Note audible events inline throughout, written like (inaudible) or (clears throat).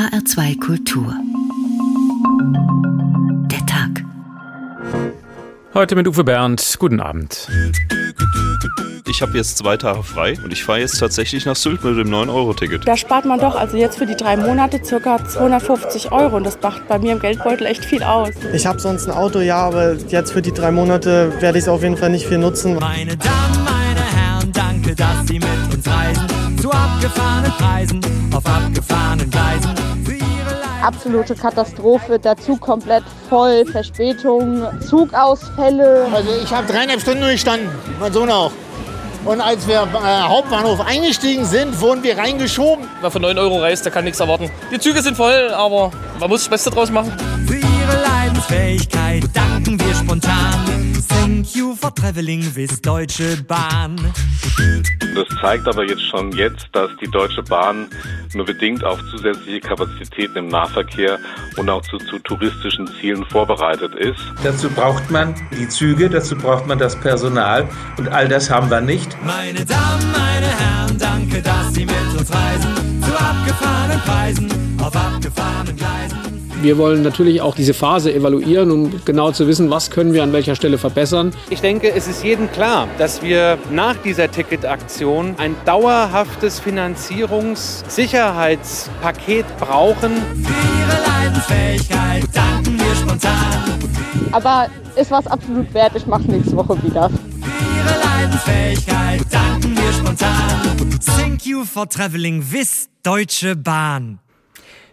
HR2 Kultur. Der Tag. Heute mit Uwe Bernd. Guten Abend. Ich habe jetzt zwei Tage frei und ich fahre jetzt tatsächlich nach Sylt mit dem 9-Euro-Ticket. Da spart man doch also jetzt für die drei Monate ca. 250 Euro und das macht bei mir im Geldbeutel echt viel aus. Ich habe sonst ein Auto, ja, aber jetzt für die drei Monate werde ich es auf jeden Fall nicht viel nutzen. Meine Damen, meine Herren, danke, dass Sie mit uns reisen. Zu abgefahrenen Preisen, auf abgefahrenen Gleisen. Absolute Katastrophe, der Zug komplett voll, Verspätung, Zugausfälle. Also ich habe dreieinhalb Stunden durchstanden, mein Sohn auch. Und als wir am äh, Hauptbahnhof eingestiegen sind, wurden wir reingeschoben. Wer für 9 Euro reist, der kann nichts erwarten. Die Züge sind voll, aber man muss das Beste draus machen. Leidensfähigkeit danken wir spontan. Thank you for traveling with Deutsche Bahn. Das zeigt aber jetzt schon jetzt, dass die Deutsche Bahn nur bedingt auf zusätzliche Kapazitäten im Nahverkehr und auch zu, zu touristischen Zielen vorbereitet ist. Dazu braucht man die Züge, dazu braucht man das Personal und all das haben wir nicht. Meine Damen, meine Herren, danke, dass Sie mit uns reisen. Zu abgefahrenen Preisen, auf abgefahrenen Gleisen. Wir wollen natürlich auch diese Phase evaluieren, um genau zu wissen, was können wir an welcher Stelle verbessern. Ich denke, es ist jedem klar, dass wir nach dieser Ticketaktion ein dauerhaftes Finanzierungssicherheitspaket brauchen. Für Ihre Leidensfähigkeit danken wir spontan. Aber ist was absolut wert, ich mache nächste Woche wieder. Für Ihre Leidensfähigkeit danken wir spontan. Thank you for traveling with Deutsche Bahn.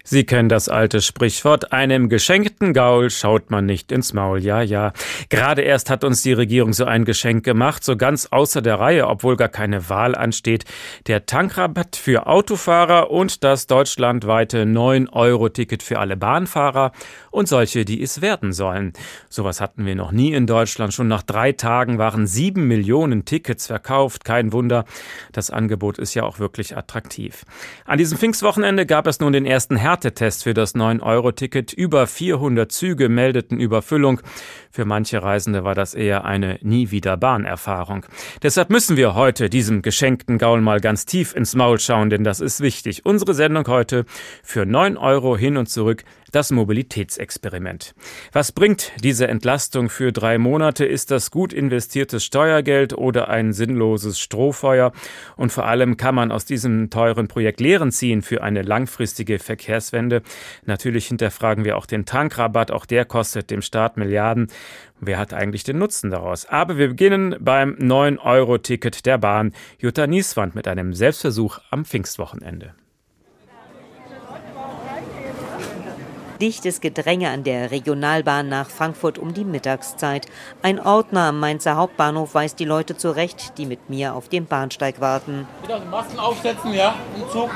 Sie kennen das alte Sprichwort, einem geschenkten Gaul schaut man nicht ins Maul. Ja, ja. Gerade erst hat uns die Regierung so ein Geschenk gemacht, so ganz außer der Reihe, obwohl gar keine Wahl ansteht. Der Tankrabatt für Autofahrer und das deutschlandweite 9-Euro-Ticket für alle Bahnfahrer und solche, die es werden sollen. Sowas hatten wir noch nie in Deutschland. Schon nach drei Tagen waren sieben Millionen Tickets verkauft. Kein Wunder. Das Angebot ist ja auch wirklich attraktiv. An diesem Pfingstwochenende gab es nun den ersten Härtetest für das 9-Euro-Ticket. Über 400 Züge meldeten Überfüllung. Für manche Reisende war das eher eine nie wieder Bahnerfahrung. Deshalb müssen wir heute diesem geschenkten Gaul mal ganz tief ins Maul schauen, denn das ist wichtig. Unsere Sendung heute für 9 Euro hin und zurück das Mobilitätsexperiment. Was bringt diese Entlastung für drei Monate? Ist das gut investiertes Steuergeld oder ein sinnloses Strohfeuer? Und vor allem kann man aus diesem teuren Projekt Lehren ziehen für eine langfristige Verkehrswende? Natürlich hinterfragen wir auch den Tankrabatt. Auch der kostet dem Staat Milliarden. Wer hat eigentlich den Nutzen daraus? Aber wir beginnen beim 9-Euro-Ticket der Bahn. Jutta Nieswand mit einem Selbstversuch am Pfingstwochenende. Dichtes Gedränge an der Regionalbahn nach Frankfurt um die Mittagszeit. Ein Ordner am Mainzer Hauptbahnhof weist die Leute zurecht, die mit mir auf dem Bahnsteig warten. Bitte die Masken aufsetzen, ja, im Zug.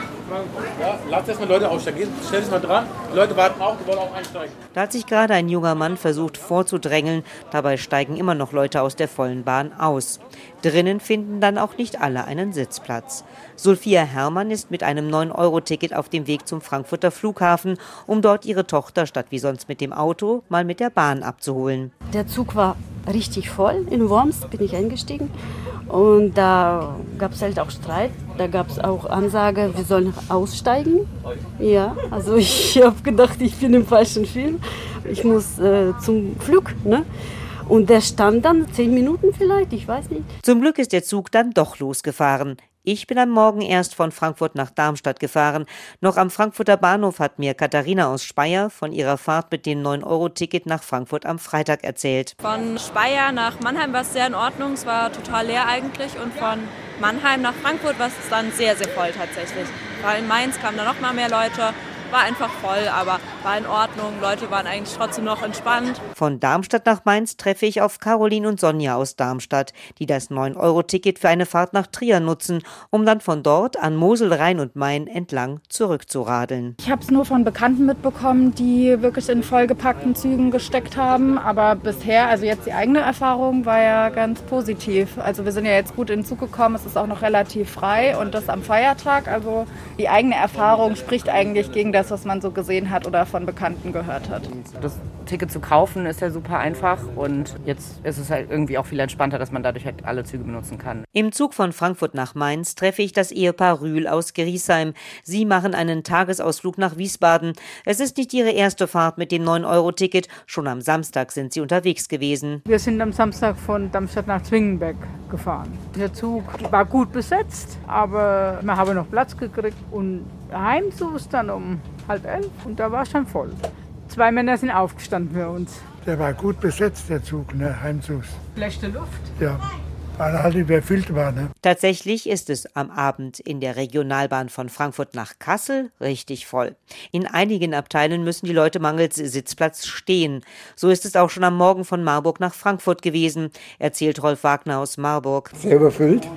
Ja, lasst erstmal Leute aussteigen. Stell dich mal dran. Die Leute warten auch, die wollen auch einsteigen. Da hat sich gerade ein junger Mann versucht vorzudrängeln. Dabei steigen immer noch Leute aus der vollen Bahn aus. Drinnen finden dann auch nicht alle einen Sitzplatz. Sophia Herrmann ist mit einem 9-Euro-Ticket auf dem Weg zum Frankfurter Flughafen, um dort ihre Tochter statt wie sonst mit dem Auto mal mit der Bahn abzuholen. Der Zug war richtig voll. In Worms bin ich eingestiegen. Und da gab es halt auch Streit. Da gab es auch Ansage, wir sollen aussteigen. Ja, also (laughs) ich habe gedacht, ich bin im falschen Film. Ich muss äh, zum Flug. Ne? Und der stand dann zehn Minuten vielleicht, ich weiß nicht. Zum Glück ist der Zug dann doch losgefahren. Ich bin am Morgen erst von Frankfurt nach Darmstadt gefahren. Noch am Frankfurter Bahnhof hat mir Katharina aus Speyer von ihrer Fahrt mit dem 9-Euro-Ticket nach Frankfurt am Freitag erzählt. Von Speyer nach Mannheim war es sehr in Ordnung. Es war total leer eigentlich. Und von Mannheim nach Frankfurt war es dann sehr, sehr voll tatsächlich. Weil in Mainz kamen da noch mal mehr Leute. War einfach voll, aber war in Ordnung. Leute waren eigentlich trotzdem noch entspannt. Von Darmstadt nach Mainz treffe ich auf Caroline und Sonja aus Darmstadt, die das 9-Euro-Ticket für eine Fahrt nach Trier nutzen, um dann von dort an Mosel, Rhein und Main entlang zurückzuradeln. Ich habe es nur von Bekannten mitbekommen, die wirklich in vollgepackten Zügen gesteckt haben. Aber bisher, also jetzt die eigene Erfahrung war ja ganz positiv. Also wir sind ja jetzt gut in den Zug gekommen, es ist auch noch relativ frei und das am Feiertag. Also die eigene Erfahrung spricht eigentlich gegen das, was man so gesehen hat oder von Bekannten gehört hat. Das Ticket zu kaufen ist ja super einfach und jetzt ist es halt irgendwie auch viel entspannter, dass man dadurch halt alle Züge benutzen kann. Im Zug von Frankfurt nach Mainz treffe ich das Ehepaar Rühl aus Griesheim. Sie machen einen Tagesausflug nach Wiesbaden. Es ist nicht ihre erste Fahrt mit dem 9-Euro-Ticket. Schon am Samstag sind sie unterwegs gewesen. Wir sind am Samstag von Darmstadt nach Zwingenberg gefahren. Der Zug war gut besetzt, aber wir haben noch Platz gekriegt und heimzu ist dann um halb elf und da war schon voll. Zwei Männer sind aufgestanden für uns. Der war gut besetzt, der Zug, ne, Heimzugs. Schlechte Luft. Ja, weil er halt überfüllt war. Ne? Tatsächlich ist es am Abend in der Regionalbahn von Frankfurt nach Kassel richtig voll. In einigen Abteilen müssen die Leute mangels Sitzplatz stehen. So ist es auch schon am Morgen von Marburg nach Frankfurt gewesen, erzählt Rolf Wagner aus Marburg. Sehr überfüllt,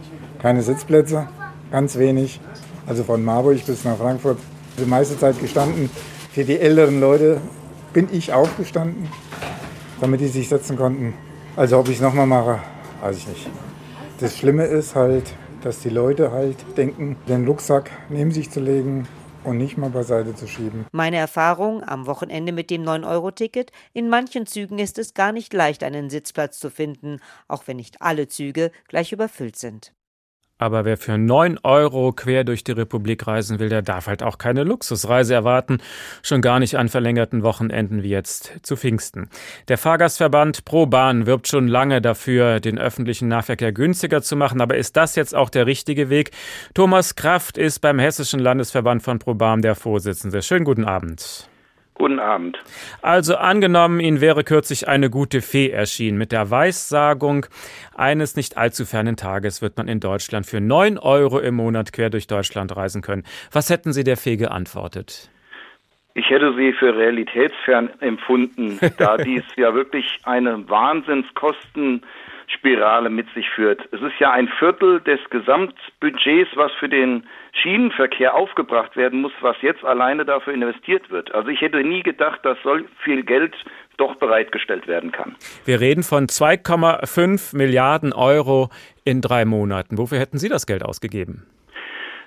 keine Sitzplätze, ganz wenig. Also von Marburg bis nach Frankfurt die meiste Zeit gestanden. Für die älteren Leute bin ich aufgestanden, damit die sich setzen konnten. Also ob ich es nochmal mache, weiß ich nicht. Das Schlimme ist halt, dass die Leute halt denken, den Rucksack neben sich zu legen und nicht mal beiseite zu schieben. Meine Erfahrung am Wochenende mit dem 9-Euro-Ticket, in manchen Zügen ist es gar nicht leicht, einen Sitzplatz zu finden, auch wenn nicht alle Züge gleich überfüllt sind. Aber wer für 9 Euro quer durch die Republik reisen will, der darf halt auch keine Luxusreise erwarten. Schon gar nicht an verlängerten Wochenenden wie jetzt zu Pfingsten. Der Fahrgastverband ProBahn wirbt schon lange dafür, den öffentlichen Nahverkehr günstiger zu machen. Aber ist das jetzt auch der richtige Weg? Thomas Kraft ist beim Hessischen Landesverband von ProBahn der Vorsitzende. Schönen guten Abend. Guten Abend. Also angenommen, Ihnen wäre kürzlich eine gute Fee erschienen. Mit der Weissagung eines nicht allzu fernen Tages wird man in Deutschland für 9 Euro im Monat quer durch Deutschland reisen können. Was hätten Sie der Fee geantwortet? Ich hätte sie für realitätsfern empfunden, da (laughs) dies ja wirklich eine Wahnsinnskosten Spirale mit sich führt. Es ist ja ein Viertel des Gesamtbudgets, was für den Schienenverkehr aufgebracht werden muss, was jetzt alleine dafür investiert wird. Also ich hätte nie gedacht, dass so viel Geld doch bereitgestellt werden kann. Wir reden von 2,5 Milliarden Euro in drei Monaten. Wofür hätten Sie das Geld ausgegeben?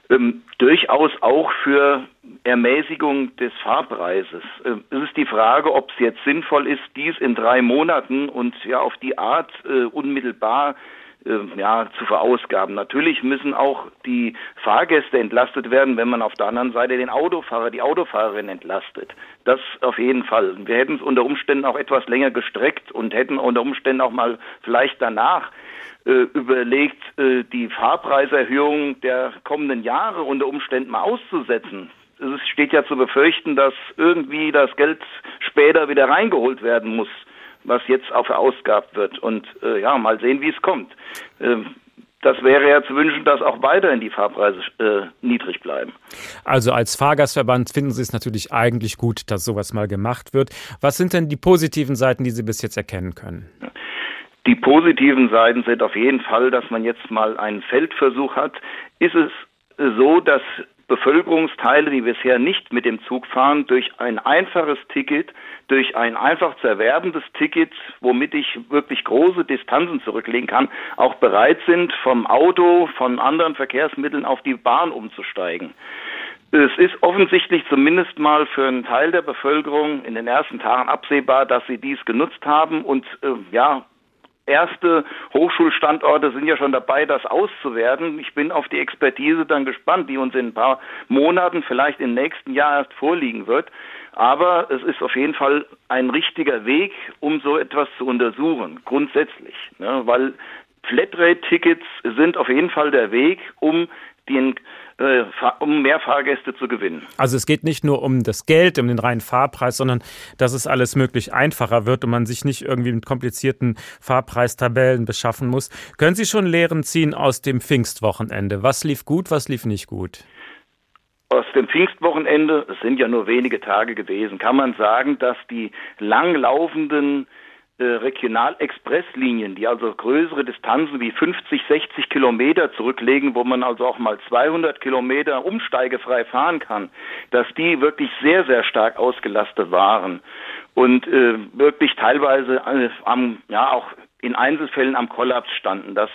Ähm, durchaus auch für Ermäßigung des Fahrpreises. Ähm, es ist die Frage, ob es jetzt sinnvoll ist, dies in drei Monaten und ja auf die Art äh, unmittelbar äh, ja, zu verausgaben. Natürlich müssen auch die Fahrgäste entlastet werden, wenn man auf der anderen Seite den Autofahrer, die Autofahrerin entlastet. Das auf jeden Fall. Wir hätten es unter Umständen auch etwas länger gestreckt und hätten unter Umständen auch mal vielleicht danach überlegt, äh, die Fahrpreiserhöhung der kommenden Jahre unter Umständen mal auszusetzen. Es steht ja zu befürchten, dass irgendwie das Geld später wieder reingeholt werden muss, was jetzt auch verausgabt wird. Und äh, ja, mal sehen, wie es kommt. Äh, das wäre ja zu wünschen, dass auch weiterhin die Fahrpreise äh, niedrig bleiben. Also als Fahrgastverband finden Sie es natürlich eigentlich gut, dass sowas mal gemacht wird. Was sind denn die positiven Seiten, die Sie bis jetzt erkennen können? Die positiven Seiten sind auf jeden Fall, dass man jetzt mal einen Feldversuch hat. Ist es so, dass Bevölkerungsteile, die bisher nicht mit dem Zug fahren, durch ein einfaches Ticket, durch ein einfach zu erwerbendes Ticket, womit ich wirklich große Distanzen zurücklegen kann, auch bereit sind, vom Auto, von anderen Verkehrsmitteln auf die Bahn umzusteigen. Es ist offensichtlich zumindest mal für einen Teil der Bevölkerung in den ersten Tagen absehbar, dass sie dies genutzt haben und äh, ja erste Hochschulstandorte sind ja schon dabei, das auszuwerten. Ich bin auf die Expertise dann gespannt, die uns in ein paar Monaten, vielleicht im nächsten Jahr erst vorliegen wird. Aber es ist auf jeden Fall ein richtiger Weg, um so etwas zu untersuchen, grundsätzlich. Ne? Weil Flatrate-Tickets sind auf jeden Fall der Weg, um den äh, um mehr Fahrgäste zu gewinnen. Also es geht nicht nur um das Geld, um den reinen Fahrpreis, sondern dass es alles möglich einfacher wird und man sich nicht irgendwie mit komplizierten Fahrpreistabellen beschaffen muss. Können Sie schon Lehren ziehen aus dem Pfingstwochenende? Was lief gut, was lief nicht gut? Aus dem Pfingstwochenende, es sind ja nur wenige Tage gewesen, kann man sagen, dass die langlaufenden äh, Regionalexpresslinien, die also größere Distanzen wie 50, 60 Kilometer zurücklegen, wo man also auch mal 200 Kilometer umsteigefrei fahren kann, dass die wirklich sehr, sehr stark ausgelastet waren und äh, wirklich teilweise äh, am, ja auch in Einzelfällen am Kollaps standen. Das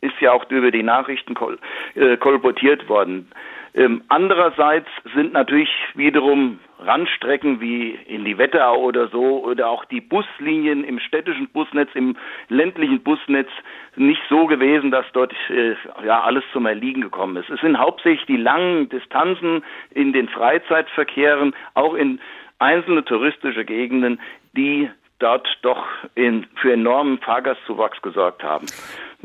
ist ja auch über die Nachrichten kol äh, kolportiert worden. Ähm, andererseits sind natürlich wiederum Randstrecken wie in die Wetterau oder so oder auch die Buslinien im städtischen Busnetz, im ländlichen Busnetz nicht so gewesen, dass dort äh, ja alles zum Erliegen gekommen ist. Es sind hauptsächlich die langen Distanzen in den Freizeitverkehren, auch in einzelne touristische Gegenden, die dort doch in, für enormen Fahrgastzuwachs gesorgt haben.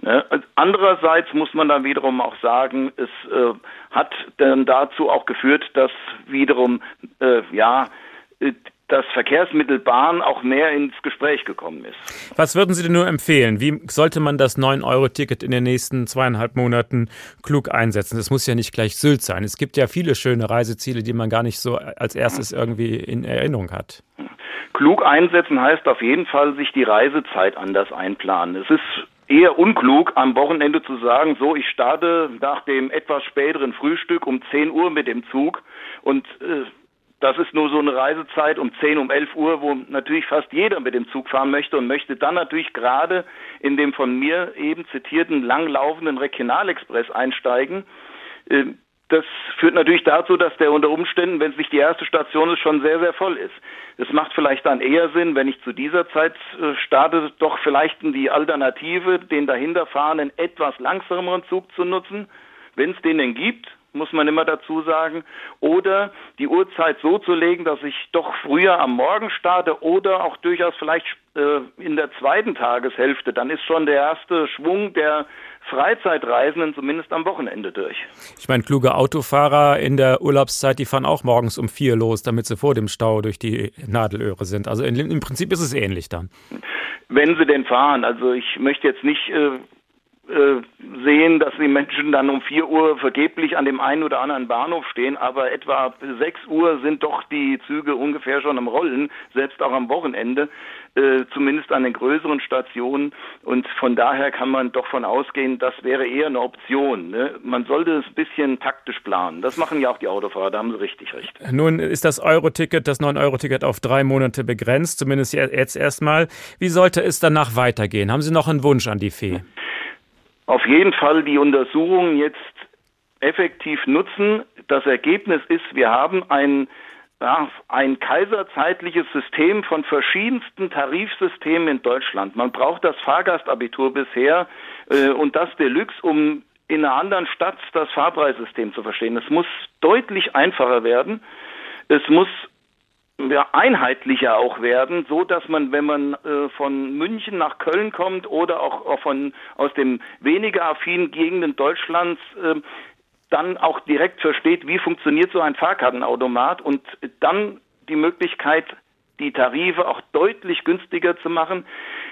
Ne? Andererseits muss man dann wiederum auch sagen, es äh, hat dann dazu auch geführt, dass wiederum äh, ja äh, das Verkehrsmittel Bahn auch mehr ins Gespräch gekommen ist. Was würden Sie denn nur empfehlen? Wie sollte man das 9-Euro-Ticket in den nächsten zweieinhalb Monaten klug einsetzen? Das muss ja nicht gleich Sylt sein. Es gibt ja viele schöne Reiseziele, die man gar nicht so als erstes irgendwie in Erinnerung hat. Klug einsetzen heißt auf jeden Fall, sich die Reisezeit anders einplanen. Es ist eher unklug, am Wochenende zu sagen, so, ich starte nach dem etwas späteren Frühstück um 10 Uhr mit dem Zug und äh, das ist nur so eine Reisezeit um 10, um 11 Uhr, wo natürlich fast jeder mit dem Zug fahren möchte und möchte dann natürlich gerade in dem von mir eben zitierten langlaufenden Regionalexpress einsteigen. Äh, das führt natürlich dazu, dass der unter Umständen, wenn es nicht die erste Station ist, schon sehr, sehr voll ist. Es macht vielleicht dann eher Sinn, wenn ich zu dieser Zeit äh, starte, doch vielleicht die Alternative, den dahinter fahrenden etwas langsameren Zug zu nutzen, wenn es den denn gibt, muss man immer dazu sagen, oder die Uhrzeit so zu legen, dass ich doch früher am Morgen starte oder auch durchaus vielleicht äh, in der zweiten Tageshälfte. Dann ist schon der erste Schwung der Freizeitreisenden zumindest am Wochenende durch. Ich meine, kluge Autofahrer in der Urlaubszeit, die fahren auch morgens um vier los, damit sie vor dem Stau durch die Nadelöhre sind. Also in, im Prinzip ist es ähnlich dann. Wenn sie denn fahren. Also ich möchte jetzt nicht äh, sehen, dass die Menschen dann um 4 Uhr vergeblich an dem einen oder anderen Bahnhof stehen, aber etwa 6 Uhr sind doch die Züge ungefähr schon am Rollen, selbst auch am Wochenende, äh, zumindest an den größeren Stationen. Und von daher kann man doch von ausgehen, das wäre eher eine Option. Ne? Man sollte es ein bisschen taktisch planen. Das machen ja auch die Autofahrer, da haben sie richtig recht. Nun ist das Euro-Ticket, das 9-Euro-Ticket auf drei Monate begrenzt, zumindest jetzt erstmal. Wie sollte es danach weitergehen? Haben Sie noch einen Wunsch an die Fee? Auf jeden Fall die Untersuchungen jetzt effektiv nutzen. Das Ergebnis ist, wir haben ein, ja, ein kaiserzeitliches System von verschiedensten Tarifsystemen in Deutschland. Man braucht das Fahrgastabitur bisher äh, und das Deluxe, um in einer anderen Stadt das Fahrpreissystem zu verstehen. Es muss deutlich einfacher werden. Es muss ja, einheitlicher auch werden, so dass man, wenn man äh, von München nach Köln kommt oder auch, auch von aus dem weniger affinen Gegenden Deutschlands äh, dann auch direkt versteht, wie funktioniert so ein Fahrkartenautomat und dann die Möglichkeit, die Tarife auch deutlich günstiger zu machen.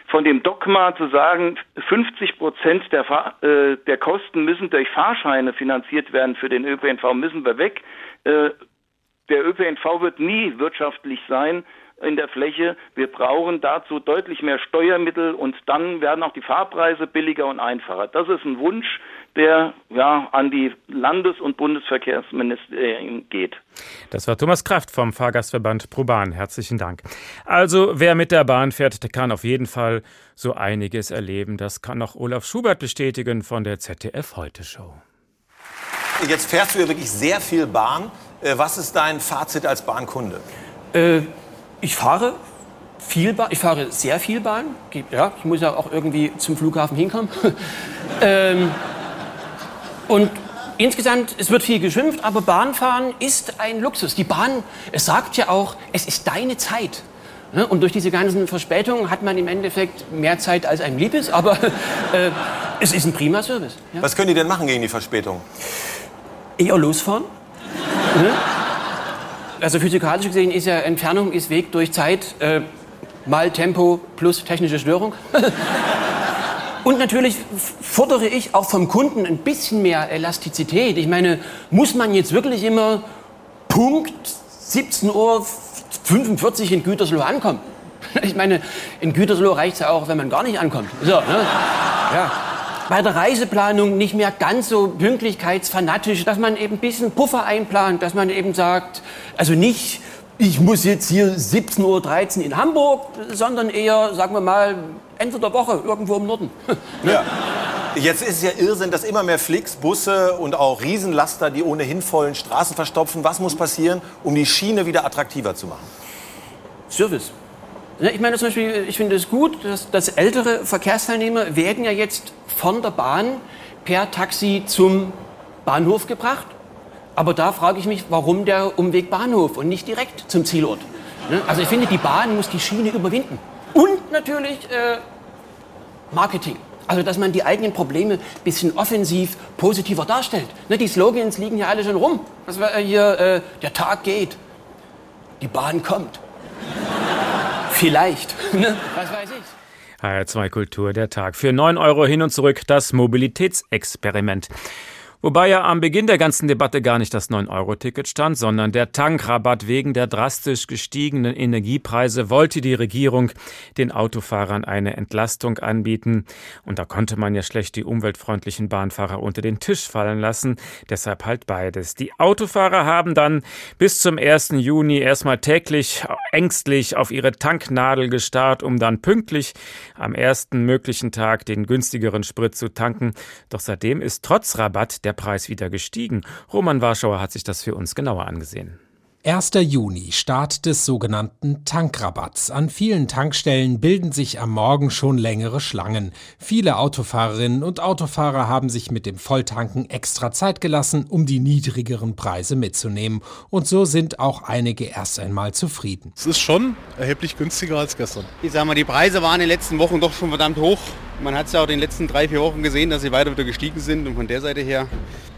Von dem Dogma zu sagen, 50 Prozent der, äh, der Kosten müssen durch Fahrscheine finanziert werden für den ÖPNV, müssen wir weg. Äh, der ÖPNV wird nie wirtschaftlich sein in der Fläche. Wir brauchen dazu deutlich mehr Steuermittel und dann werden auch die Fahrpreise billiger und einfacher. Das ist ein Wunsch, der ja an die Landes- und Bundesverkehrsministerien geht. Das war Thomas Kraft vom Fahrgastverband ProBahn. Herzlichen Dank. Also, wer mit der Bahn fährt, der kann auf jeden Fall so einiges erleben. Das kann auch Olaf Schubert bestätigen von der ZDF Heute Show. Jetzt fährst du ja wirklich sehr viel Bahn. Äh, was ist dein Fazit als Bahnkunde? Äh, ich fahre viel Bahn, ich fahre sehr viel Bahn. Ja, ich muss ja auch irgendwie zum Flughafen hinkommen. (laughs) ähm, und insgesamt, es wird viel geschimpft, aber Bahnfahren ist ein Luxus. Die Bahn, es sagt ja auch, es ist deine Zeit. Ne? Und durch diese ganzen Verspätungen hat man im Endeffekt mehr Zeit, als einem lieb ist, aber (laughs) äh, es ist ein prima Service. Ja? Was können die denn machen gegen die Verspätung? Eher losfahren. Mhm. Also physikalisch gesehen ist ja Entfernung ist Weg durch Zeit äh, mal Tempo plus technische Störung. (laughs) Und natürlich fordere ich auch vom Kunden ein bisschen mehr Elastizität. Ich meine, muss man jetzt wirklich immer Punkt 17.45 Uhr in Gütersloh ankommen? (laughs) Ich meine, in Gütersloh reicht es ja auch, wenn man gar nicht ankommt. So, ne? ja bei der Reiseplanung nicht mehr ganz so pünktlichkeitsfanatisch, dass man eben ein bisschen Puffer einplant, dass man eben sagt, also nicht, ich muss jetzt hier 17.13 Uhr in Hamburg, sondern eher, sagen wir mal, Ende der Woche irgendwo im Norden. (laughs) Ja. Jetzt ist es ja Irrsinn, dass immer mehr Flix, Busse und auch Riesenlaster die ohnehin vollen Straßen verstopfen. Was muss passieren, um die Schiene wieder attraktiver zu machen? Service. Ja, Ich meine zum Beispiel, ich finde es gut, dass, dass ältere Verkehrsteilnehmer werden ja jetzt von der Bahn per Taxi zum Bahnhof gebracht. Aber da frage ich mich, warum der Umweg Bahnhof und nicht direkt zum Zielort? Ne? Also ich finde, die Bahn muss die Schiene überwinden. Und natürlich äh, Marketing. Also, dass man die eigenen Probleme ein bisschen offensiv, positiver darstellt. Ne, die Slogans liegen ja alle schon rum. Das war äh, hier, äh, der Tag geht, die Bahn kommt. Vielleicht. (laughs) Ne? Was weiß ich. HR2 Kultur, der Tag. Für 9 Euro hin und zurück das Mobilitätsexperiment. Wobei ja am Beginn der ganzen Debatte gar nicht das 9-Euro-Ticket stand, sondern der Tankrabatt wegen der drastisch gestiegenen Energiepreise wollte die Regierung den Autofahrern eine Entlastung anbieten. Und da konnte man ja schlecht die umweltfreundlichen Bahnfahrer unter den Tisch fallen lassen. Deshalb halt beides. Die Autofahrer haben dann bis zum 1. Juni erstmal täglich ängstlich auf ihre Tanknadel gestarrt, um dann pünktlich am ersten möglichen Tag den günstigeren Sprit zu tanken. Doch seitdem ist trotz Rabatt der Preis wieder gestiegen. Roman Warschauer hat sich das für uns genauer angesehen. 1. Juni, Start des sogenannten Tankrabatts. An vielen Tankstellen bilden sich am Morgen schon längere Schlangen. Viele Autofahrerinnen und Autofahrer haben sich mit dem Volltanken extra Zeit gelassen, um die niedrigeren Preise mitzunehmen. Und so sind auch einige erst einmal zufrieden. Es ist schon erheblich günstiger als gestern. Ich sag mal, die Preise waren in den letzten Wochen doch schon verdammt hoch. Man hat es ja auch in den letzten drei, vier Wochen gesehen, dass sie weiter wieder gestiegen sind. Und von der Seite her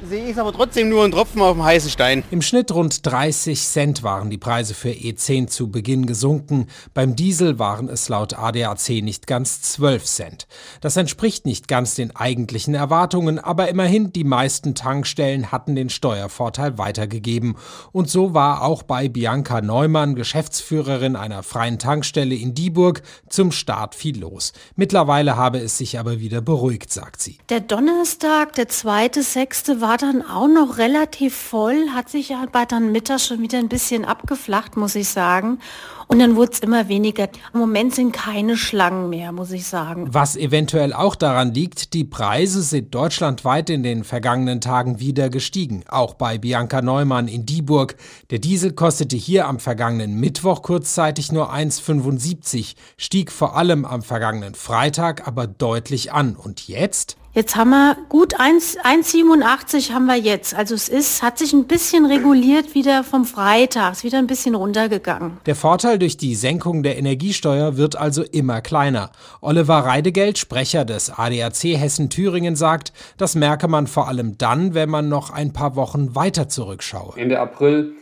sehe ich es aber trotzdem nur ein Tropfen auf dem heißen Stein. Im Schnitt rund 30 Cent waren die Preise für E10 zu Beginn gesunken. Beim Diesel waren es laut ADAC nicht ganz 12 Cent. Das entspricht nicht ganz den eigentlichen Erwartungen, aber immerhin die meisten Tankstellen hatten den Steuervorteil weitergegeben. Und so war auch bei Bianca Neumann, Geschäftsführerin einer freien Tankstelle in Dieburg, zum Start viel los. Mittlerweile habe es sich aber wieder beruhigt, sagt sie. Der Donnerstag, der zweite, sechste war dann auch noch relativ voll, hat sich aber dann mittags schon wieder ein bisschen abgeflacht, muss ich sagen. Und dann wurde es immer weniger. Im Moment sind keine Schlangen mehr, muss ich sagen. Was eventuell auch daran liegt, die Preise sind deutschlandweit in den vergangenen Tagen wieder gestiegen. Auch bei Bianca Neumann in Dieburg. Der Diesel kostete hier am vergangenen Mittwoch kurzzeitig nur 1,75, stieg vor allem am vergangenen Freitag aber deutlich an. Und jetzt? Jetzt haben wir gut 1 1,87 haben wir jetzt. Also es ist, hat sich ein bisschen reguliert wieder vom Freitag, ist wieder ein bisschen runtergegangen. Der Vorteil durch die Senkung der Energiesteuer wird also immer kleiner. Oliver Reidegeld, Sprecher des ADAC Hessen-Thüringen, sagt, das merke man vor allem dann, wenn man noch ein paar Wochen weiter zurückschaue. Ende April,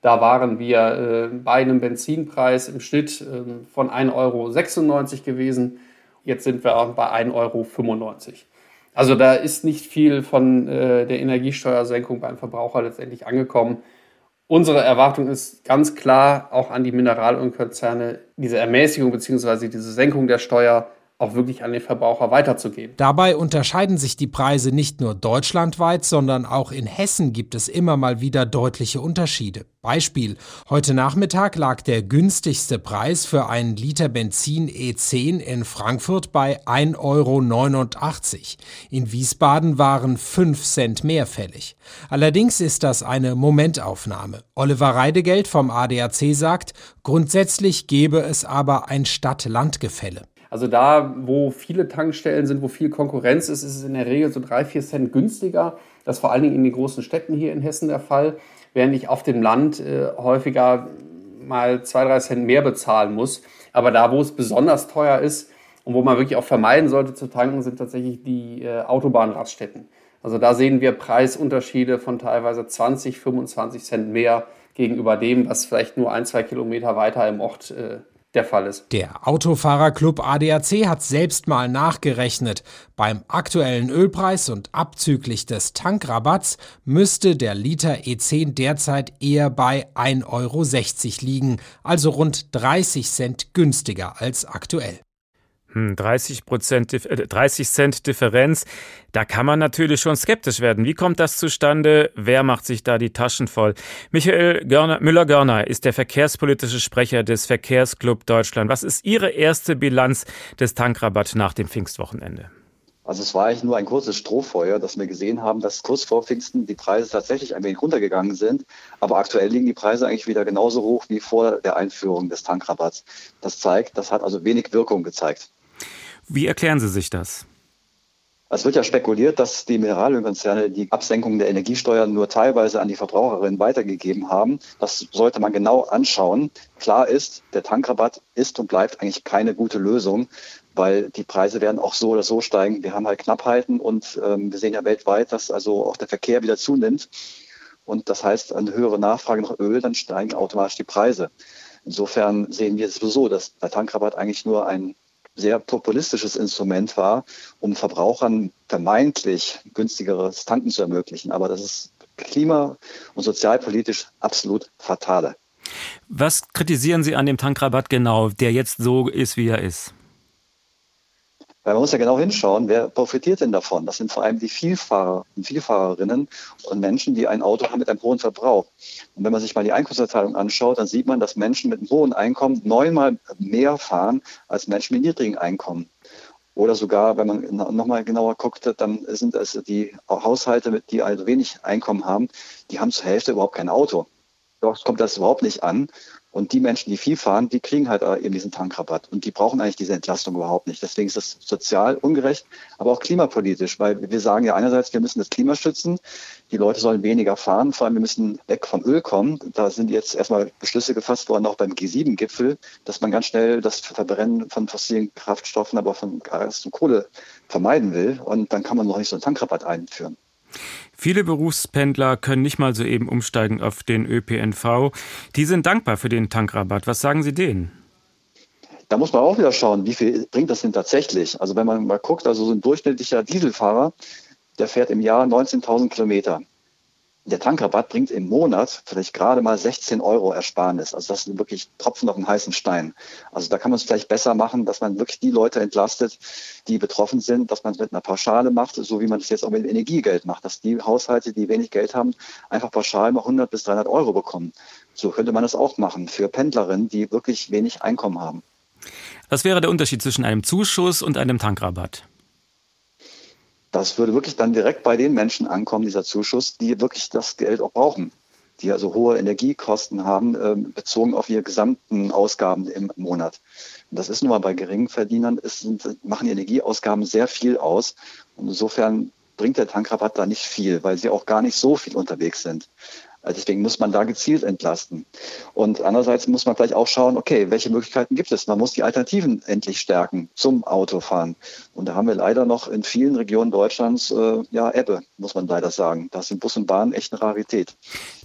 da waren wir äh, bei einem Benzinpreis im Schnitt äh, von 1,96 Euro gewesen. Jetzt sind wir bei 1,95 Euro. Also da ist nicht viel von äh, der Energiesteuersenkung beim Verbraucher letztendlich angekommen. Unsere Erwartung ist ganz klar auch an die Mineralölkonzerne, diese Ermäßigung bzw. diese Senkung der Steuer auch wirklich an den Verbraucher weiterzugeben. Dabei unterscheiden sich die Preise nicht nur deutschlandweit, sondern auch in Hessen gibt es immer mal wieder deutliche Unterschiede. Beispiel. Heute Nachmittag lag der günstigste Preis für einen Liter Benzin E10 in Frankfurt bei 1,89 Euro. In Wiesbaden waren 5 Cent mehr fällig. Allerdings ist das eine Momentaufnahme. Oliver Reidegeld vom ADAC sagt, grundsätzlich gebe es aber ein Stadt-Land-Gefälle. Also da, wo viele Tankstellen sind, wo viel Konkurrenz ist, ist es in der Regel so drei, vier Cent günstiger. Das ist vor allen Dingen in den großen Städten hier in Hessen der Fall, während ich auf dem Land äh, häufiger mal zwei, drei Cent mehr bezahlen muss. Aber da, wo es besonders teuer ist und wo man wirklich auch vermeiden sollte zu tanken, sind tatsächlich die äh, Autobahnraststätten. Also da sehen wir Preisunterschiede von teilweise 20, 25 Cent mehr gegenüber dem, was vielleicht nur ein, zwei Kilometer weiter im Ort äh, der Fall ist. Der Autofahrerclub ADAC hat selbst mal nachgerechnet. Beim aktuellen Ölpreis und abzüglich des Tankrabatts müsste der Liter E10 derzeit eher bei 1,60 Euro liegen, also rund 30 Cent günstiger als aktuell. 30 hm, Prozent, 30 Cent Differenz. Da kann man natürlich schon skeptisch werden. Wie kommt das zustande? Wer macht sich da die Taschen voll? Michael Müller-Görner ist der verkehrspolitische Sprecher des Verkehrsclub Deutschland. Was ist Ihre erste Bilanz des Tankrabatt nach dem Pfingstwochenende? Also es war eigentlich nur ein kurzes Strohfeuer, dass wir gesehen haben, dass kurz vor Pfingsten die Preise tatsächlich ein wenig runtergegangen sind. Aber aktuell liegen die Preise eigentlich wieder genauso hoch wie vor der Einführung des Tankrabatts. Das zeigt, das hat also wenig Wirkung gezeigt. Wie erklären Sie sich das? Es wird ja spekuliert, dass die Mineralölkonzerne die Absenkung der Energiesteuern nur teilweise an die Verbraucherinnen weitergegeben haben. Das sollte man genau anschauen. Klar ist, der Tankrabatt ist und bleibt eigentlich keine gute Lösung, weil die Preise werden auch so oder so steigen. Wir haben halt Knappheiten und ähm, wir sehen ja weltweit, dass also auch der Verkehr wieder zunimmt. Und das heißt, eine höhere Nachfrage nach Öl, dann steigen automatisch die Preise. Insofern sehen wir sowieso, dass der Tankrabatt eigentlich nur ein sehr populistisches Instrument war, um Verbrauchern vermeintlich günstigeres Tanken zu ermöglichen. Aber das ist klima- und sozialpolitisch absolut fatale. Was kritisieren Sie an dem Tankrabatt genau, der jetzt so ist, wie er ist? Weil man muss ja genau hinschauen, wer profitiert denn davon? Das sind vor allem die Vielfahrer und Vielfahrerinnen und Menschen, die ein Auto haben mit einem hohen Verbrauch. Und wenn man sich mal die Einkommensverteilung anschaut, dann sieht man, dass Menschen mit einem hohen Einkommen neunmal mehr fahren als Menschen mit niedrigen Einkommen. Oder sogar, wenn man nochmal genauer guckt, dann sind es die Haushalte, die also wenig Einkommen haben, die haben zur Hälfte überhaupt kein Auto. Dort kommt das überhaupt nicht an. Und die Menschen, die viel fahren, die kriegen halt eben diesen Tankrabatt. Und die brauchen eigentlich diese Entlastung überhaupt nicht. Deswegen ist das sozial ungerecht, aber auch klimapolitisch, weil wir sagen ja einerseits, wir müssen das Klima schützen. Die Leute sollen weniger fahren. Vor allem, wir müssen weg vom Öl kommen. Da sind jetzt erstmal Beschlüsse gefasst worden, auch beim G7-Gipfel, dass man ganz schnell das Verbrennen von fossilen Kraftstoffen, aber von Gas und Kohle vermeiden will. Und dann kann man noch nicht so einen Tankrabatt einführen. Viele Berufspendler können nicht mal so eben umsteigen auf den ÖPNV. Die sind dankbar für den Tankrabatt. Was sagen Sie denen? Da muss man auch wieder schauen, wie viel bringt das denn tatsächlich? Also wenn man mal guckt, also so ein durchschnittlicher Dieselfahrer, der fährt im Jahr 19.000 Kilometer der Tankrabatt bringt im Monat vielleicht gerade mal 16 Euro Ersparnis. Also das sind wirklich Tropfen auf den heißen Stein. Also da kann man es vielleicht besser machen, dass man wirklich die Leute entlastet, die betroffen sind, dass man es mit einer Pauschale macht, so wie man es jetzt auch mit dem Energiegeld macht, dass die Haushalte, die wenig Geld haben, einfach pauschal mal 100 bis 300 Euro bekommen. So könnte man es auch machen für Pendlerinnen, die wirklich wenig Einkommen haben. Was wäre der Unterschied zwischen einem Zuschuss und einem Tankrabatt? Das würde wirklich dann direkt bei den Menschen ankommen, dieser Zuschuss, die wirklich das Geld auch brauchen, die also hohe Energiekosten haben, äh, bezogen auf ihre gesamten Ausgaben im Monat. Und das ist nun mal bei geringen Verdienern, ist, machen die Energieausgaben sehr viel aus. Und insofern bringt der Tankrabatt da nicht viel, weil sie auch gar nicht so viel unterwegs sind. Also deswegen muss man da gezielt entlasten. Und andererseits muss man vielleicht auch schauen, okay, welche Möglichkeiten gibt es? Man muss die Alternativen endlich stärken zum Autofahren. Und da haben wir leider noch in vielen Regionen Deutschlands äh, ja Ebbe, muss man leider sagen. Da sind Bus und Bahn echt eine Rarität.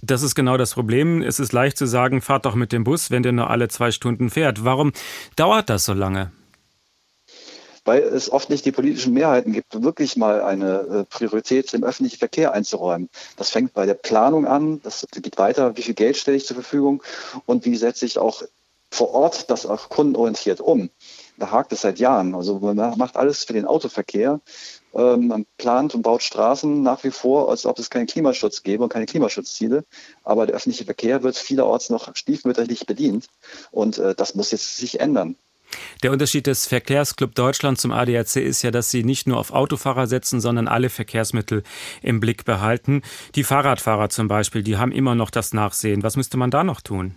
Das ist genau das Problem. Es ist leicht zu sagen, fahrt doch mit dem Bus, wenn der nur alle zwei Stunden fährt. Warum dauert das so lange? Weil es oft nicht die politischen Mehrheiten gibt, wirklich mal eine äh, Priorität im öffentlichen Verkehr einzuräumen. Das fängt bei der Planung an, das geht weiter, wie viel Geld stelle ich zur Verfügung und wie setze ich auch vor Ort das auch kundenorientiert um. Da hakt es seit Jahren. Also man macht alles für den Autoverkehr. Ähm, man plant und baut Straßen nach wie vor, als ob es keinen Klimaschutz gäbe und keine Klimaschutzziele. Aber der öffentliche Verkehr wird vielerorts noch stiefmütterlich bedient. Und äh, das muss jetzt sich ändern. Der Unterschied des Verkehrsclub Deutschland zum ADAC ist ja, dass sie nicht nur auf Autofahrer setzen, sondern alle Verkehrsmittel im Blick behalten. Die Fahrradfahrer zum Beispiel, die haben immer noch das Nachsehen. Was müsste man da noch tun?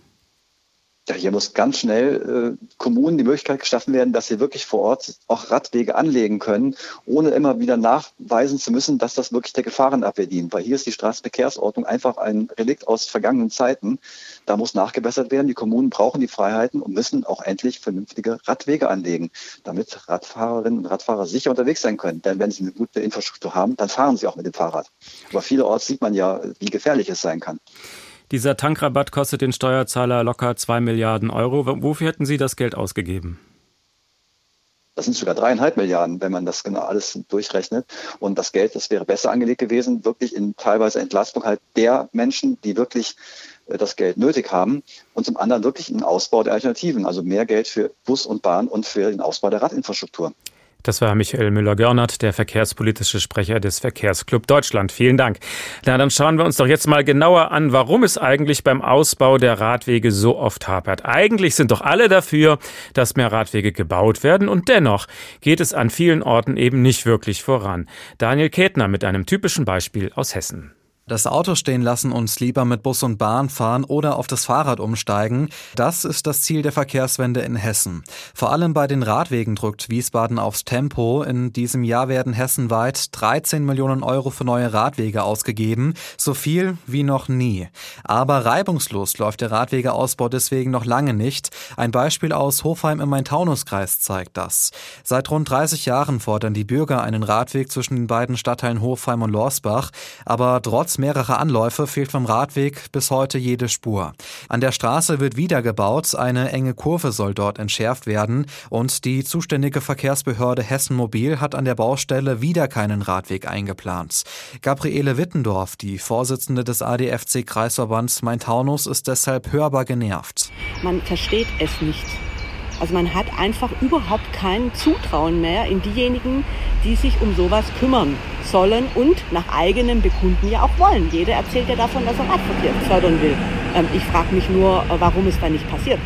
Ja, hier muss ganz schnell äh, Kommunen die Möglichkeit geschaffen werden, dass sie wirklich vor Ort auch Radwege anlegen können, ohne immer wieder nachweisen zu müssen, dass das wirklich der Gefahrenabwehr dient. Weil hier ist die Straßenverkehrsordnung einfach ein Relikt aus vergangenen Zeiten. Da muss nachgebessert werden. Die Kommunen brauchen die Freiheiten und müssen auch endlich vernünftige Radwege anlegen, damit Radfahrerinnen und Radfahrer sicher unterwegs sein können. Denn wenn sie eine gute Infrastruktur haben, dann fahren sie auch mit dem Fahrrad. Aber vielerorts sieht man ja, wie gefährlich es sein kann. Dieser Tankrabatt kostet den Steuerzahler locker zwei Milliarden Euro. Wofür hätten Sie das Geld ausgegeben? Das sind sogar dreieinhalb Milliarden, wenn man das genau alles durchrechnet. Und das Geld, das wäre besser angelegt gewesen, wirklich in teilweise Entlastung halt der Menschen, die wirklich äh, das Geld nötig haben. Und zum anderen wirklich einen Ausbau der Alternativen, also mehr Geld für Bus und Bahn und für den Ausbau der Radinfrastruktur. Das war Michael Müller-Görnert, der verkehrspolitische Sprecher des Verkehrsclub Deutschland. Vielen Dank. Na, dann schauen wir uns doch jetzt mal genauer an, warum es eigentlich beim Ausbau der Radwege so oft hapert. Eigentlich sind doch alle dafür, dass mehr Radwege gebaut werden und dennoch geht es an vielen Orten eben nicht wirklich voran. Daniel Ketner mit einem typischen Beispiel aus Hessen. Das Auto stehen lassen und lieber mit Bus und Bahn fahren oder auf das Fahrrad umsteigen, das ist das Ziel der Verkehrswende in Hessen. Vor allem bei den Radwegen drückt Wiesbaden aufs Tempo. In diesem Jahr werden hessenweit 13 Millionen Euro für neue Radwege ausgegeben, so viel wie noch nie. Aber reibungslos läuft der Radwegeausbau deswegen noch lange nicht. Ein Beispiel aus Hofheim im Main-Taunus-Kreis zeigt das. Seit rund 30 Jahren fordern die Bürger einen Radweg zwischen den beiden Stadtteilen Hofheim und Lorsbach, aber trotz mehrerer Anläufe fehlt vom Radweg bis heute jede Spur. An der Straße wird wieder gebaut, eine enge Kurve soll dort entschärft werden und die zuständige Verkehrsbehörde Hessen Mobil hat an der Baustelle wieder keinen Radweg eingeplant. Gabriele Wittendorf, die Vorsitzende des ADFC Kreisverbands Main-Taunus, ist deshalb hörbar genervt. Man versteht es nicht. Also man hat einfach überhaupt kein Zutrauen mehr in diejenigen, die sich um sowas kümmern sollen und nach eigenem Bekunden ja auch wollen. Jeder erzählt ja davon, dass er Radverkehr fördern will. Ähm, ich frage mich nur, äh, warum es da nicht passiert.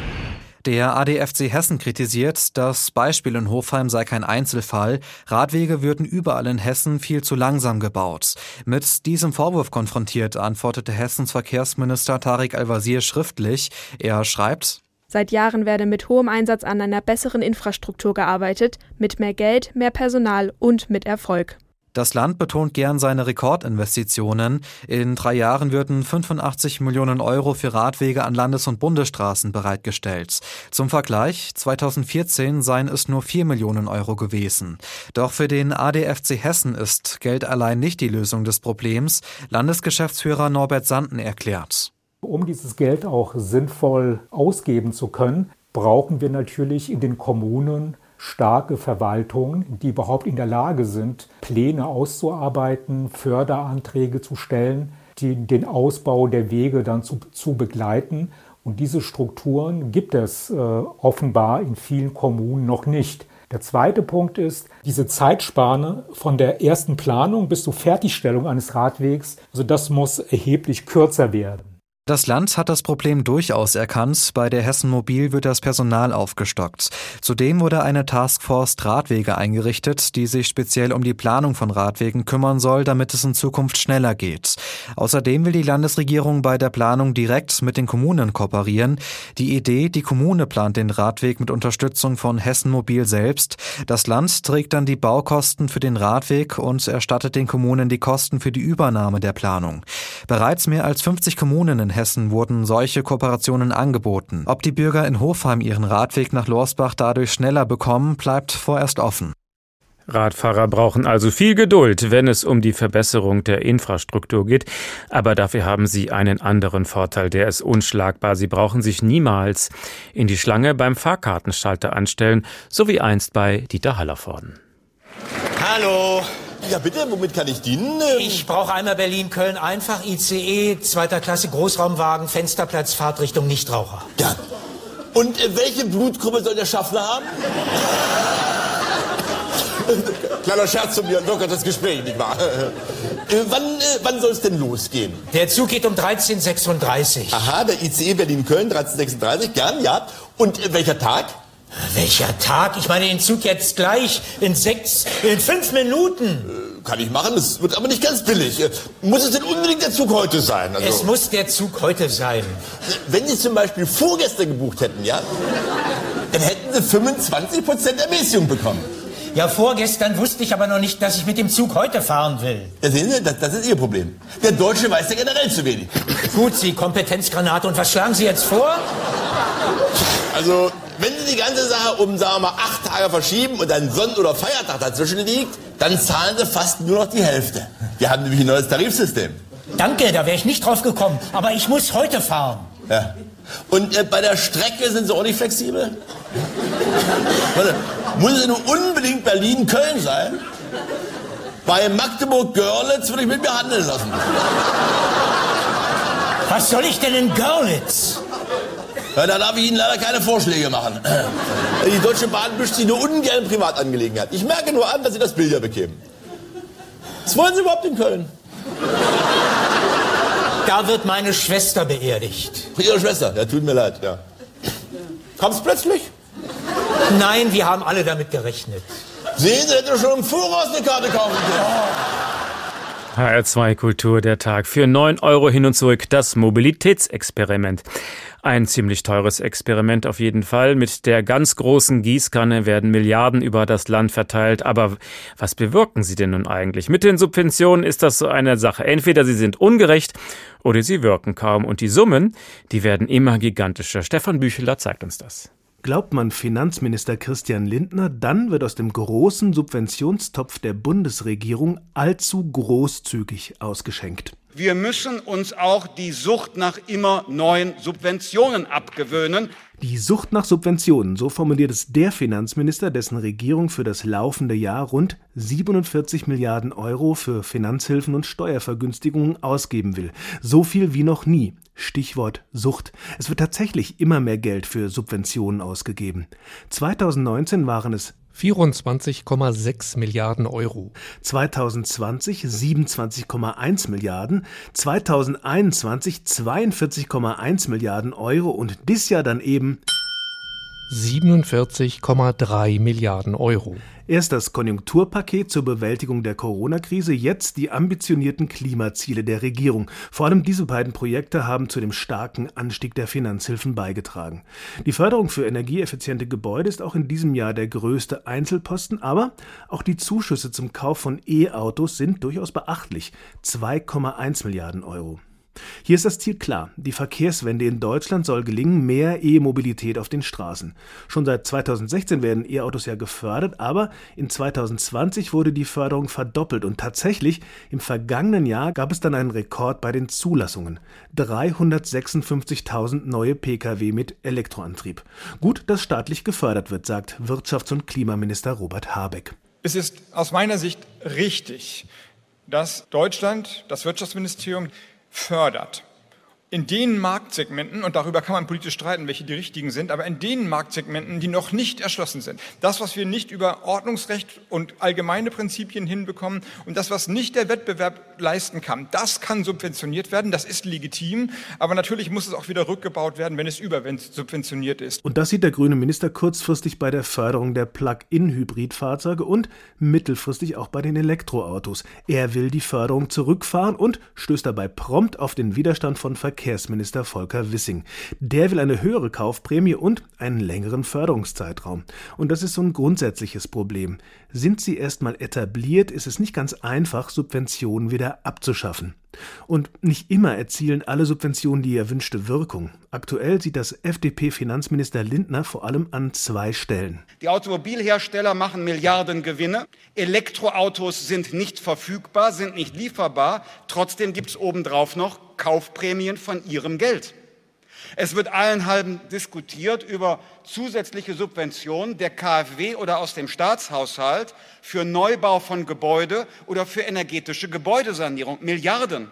Der ADFC Hessen kritisiert, das Beispiel in Hofheim sei kein Einzelfall. Radwege würden überall in Hessen viel zu langsam gebaut. Mit diesem Vorwurf konfrontiert antwortete Hessens Verkehrsminister Tarek Al-Wazir schriftlich. Er schreibt, Seit Jahren werde mit hohem Einsatz an einer besseren Infrastruktur gearbeitet, mit mehr Geld, mehr Personal und mit Erfolg. Das Land betont gern seine Rekordinvestitionen. In drei Jahren würden 85 Millionen Euro für Radwege an Landes- und Bundesstraßen bereitgestellt. Zum Vergleich, 2014 seien es nur 4 Millionen Euro gewesen. Doch für den ADFC Hessen ist Geld allein nicht die Lösung des Problems. Landesgeschäftsführer Norbert Sanden erklärt. Um dieses Geld auch sinnvoll ausgeben zu können, brauchen wir natürlich in den Kommunen starke Verwaltungen, die überhaupt in der Lage sind, Pläne auszuarbeiten, Förderanträge zu stellen, die den Ausbau der Wege dann zu, zu begleiten. Und diese Strukturen gibt es äh, offenbar in vielen Kommunen noch nicht. Der zweite Punkt ist diese Zeitspanne von der ersten Planung bis zur Fertigstellung eines Radwegs. Also das muss erheblich kürzer werden. Das Land hat das Problem durchaus erkannt. Bei der Hessen Mobil wird das Personal aufgestockt. Zudem wurde eine Taskforce Radwege eingerichtet, die sich speziell um die Planung von Radwegen kümmern soll, damit es in Zukunft schneller geht. Außerdem will die Landesregierung bei der Planung direkt mit den Kommunen kooperieren. Die Idee, die Kommune plant den Radweg mit Unterstützung von Hessen Mobil selbst. Das Land trägt dann die Baukosten für den Radweg und erstattet den Kommunen die Kosten für die Übernahme der Planung. Bereits mehr als 50 Kommunen in Hessen wurden solche Kooperationen angeboten. Ob die Bürger in Hofheim ihren Radweg nach Lorsbach dadurch schneller bekommen, bleibt vorerst offen. Radfahrer brauchen also viel Geduld, wenn es um die Verbesserung der Infrastruktur geht. Aber dafür haben sie einen anderen Vorteil, der ist unschlagbar. Sie brauchen sich niemals in die Schlange beim Fahrkartenschalter anstellen, so wie einst bei Dieter Hallervorden. Hallo. Ja, bitte, womit kann ich dienen? Ich brauche einmal Berlin-Köln einfach, ICE, zweiter Klasse, Großraumwagen, Fensterplatz, Fahrtrichtung, Nichtraucher. Ja. Und äh, welche Blutgruppe soll der Schaffner haben? (laughs) Kleiner Scherz von mir, lockert das Gespräch, nicht wahr? Äh, wann äh, wann soll es denn losgehen? Der Zug geht um 13.36 Aha, der ICE Berlin-Köln, 13.36 gern, ja. Und äh, welcher Tag? Welcher Tag? Ich meine den Zug jetzt gleich in sechs, in fünf Minuten. Kann ich machen, es wird aber nicht ganz billig. Äh, Muss es denn unbedingt der Zug heute sein? Also, Es muss der Zug heute sein. wenn Sie zum Beispiel vorgestern gebucht hätten, ja, dann hätten Sie 25% Ermäßigung bekommen. Ja, vorgestern wusste ich aber noch nicht, dass ich mit dem Zug heute fahren will. Ja, sehen Sie, das, das ist Ihr Problem. Der Deutsche weiß ja generell zu wenig. Gut, Sie Kompetenzgranate. Und was schlagen Sie jetzt vor? Also, wenn Sie die ganze Sache um, sagen wir mal, acht Tage verschieben und ein Sonn- oder Feiertag dazwischen liegt, dann zahlen Sie fast nur noch die Hälfte. Wir haben nämlich ein neues Tarifsystem. Danke, da wäre ich nicht drauf gekommen. Aber ich muss heute fahren. Ja. Und äh, bei der Strecke sind Sie auch nicht flexibel? Warte, muss es nur unbedingt Berlin-Köln sein? Bei Magdeburg-Görlitz würde ich mit mir handeln lassen. Was soll ich denn in Görlitz? Ja, da darf ich Ihnen leider keine Vorschläge machen. (clears throat) Die Deutsche Bahn mischt sich nur ungern in Privatangelegenheiten. Ich merke nur an, dass Sie das Bild ja bekämen. Was wollen Sie überhaupt in Köln? Da wird meine Schwester beerdigt. Ihre Schwester? Ja, tut mir leid, ja. Kommt's plötzlich? Nein, wir haben alle damit gerechnet. Sehen Sie, hätte schon im Voraus eine Karte kaufen können. HR2 Kultur der Tag für 9 Euro hin und zurück das Mobilitätsexperiment. Ein ziemlich teures Experiment auf jeden Fall. Mit der ganz großen Gießkanne werden Milliarden über das Land verteilt. Aber was bewirken sie denn nun eigentlich? Mit den Subventionen ist das so eine Sache. Entweder sie sind ungerecht oder sie wirken kaum. Und die Summen, die werden immer gigantischer. Stefan Bücheler zeigt uns das. Glaubt man Finanzminister Christian Lindner, dann wird aus dem großen Subventionstopf der Bundesregierung allzu großzügig ausgeschenkt. Wir müssen uns auch die Sucht nach immer neuen Subventionen abgewöhnen. Die Sucht nach Subventionen, so formuliert es der Finanzminister, dessen Regierung für das laufende Jahr rund 47 Milliarden Euro für Finanzhilfen und Steuervergünstigungen ausgeben will. So viel wie noch nie. Stichwort Sucht. Es wird tatsächlich immer mehr Geld für Subventionen ausgegeben. 2019 waren es 24,6 Milliarden Euro. 2020 27,1 Milliarden, 2021 42,1 Milliarden Euro und dieses Jahr dann eben 47,3 Milliarden Euro. Erst das Konjunkturpaket zur Bewältigung der Corona-Krise, jetzt die ambitionierten Klimaziele der Regierung. Vor allem diese beiden Projekte haben zu dem starken Anstieg der Finanzhilfen beigetragen. Die Förderung für energieeffiziente Gebäude ist auch in diesem Jahr der größte Einzelposten, aber auch die Zuschüsse zum Kauf von E-Autos sind durchaus beachtlich. 2,1 Milliarden Euro. Hier ist das Ziel klar. Die Verkehrswende in Deutschland soll gelingen, mehr E-Mobilität auf den Straßen. Schon seit 2016 werden E-Autos ja gefördert, aber in 2020 wurde die Förderung verdoppelt und tatsächlich im vergangenen Jahr gab es dann einen Rekord bei den Zulassungen. 356.000 neue Pkw mit Elektroantrieb. Gut, dass staatlich gefördert wird, sagt Wirtschafts- und Klimaminister Robert Habeck. Es ist aus meiner Sicht richtig, dass Deutschland, das Wirtschaftsministerium, fördert. In den Marktsegmenten, und darüber kann man politisch streiten, welche die richtigen sind, aber in den Marktsegmenten, die noch nicht erschlossen sind. Das, was wir nicht über Ordnungsrecht und allgemeine Prinzipien hinbekommen und das, was nicht der Wettbewerb leisten kann, das kann subventioniert werden, das ist legitim, aber natürlich muss es auch wieder rückgebaut werden, wenn es übersubventioniert ist. Und das sieht der grüne Minister kurzfristig bei der Förderung der Plug-in-Hybridfahrzeuge und mittelfristig auch bei den Elektroautos. Er will die Förderung zurückfahren und stößt dabei prompt auf den Widerstand von Verkehr Verkehrsminister Volker Wissing. Der will eine höhere Kaufprämie und einen längeren Förderungszeitraum. Und das ist so ein grundsätzliches Problem. Sind sie erstmal etabliert, ist es nicht ganz einfach, Subventionen wieder abzuschaffen. Und nicht immer erzielen alle Subventionen die erwünschte Wirkung. Aktuell sieht das FDP-Finanzminister Lindner vor allem an zwei Stellen. Die Automobilhersteller machen Milliarden Gewinne. Elektroautos sind nicht verfügbar, sind nicht lieferbar. Trotzdem gibt es obendrauf noch Kaufprämien von ihrem Geld. Es wird allenhalben diskutiert über zusätzliche Subventionen der KfW oder aus dem Staatshaushalt für Neubau von Gebäude oder für energetische Gebäudesanierung. Milliarden.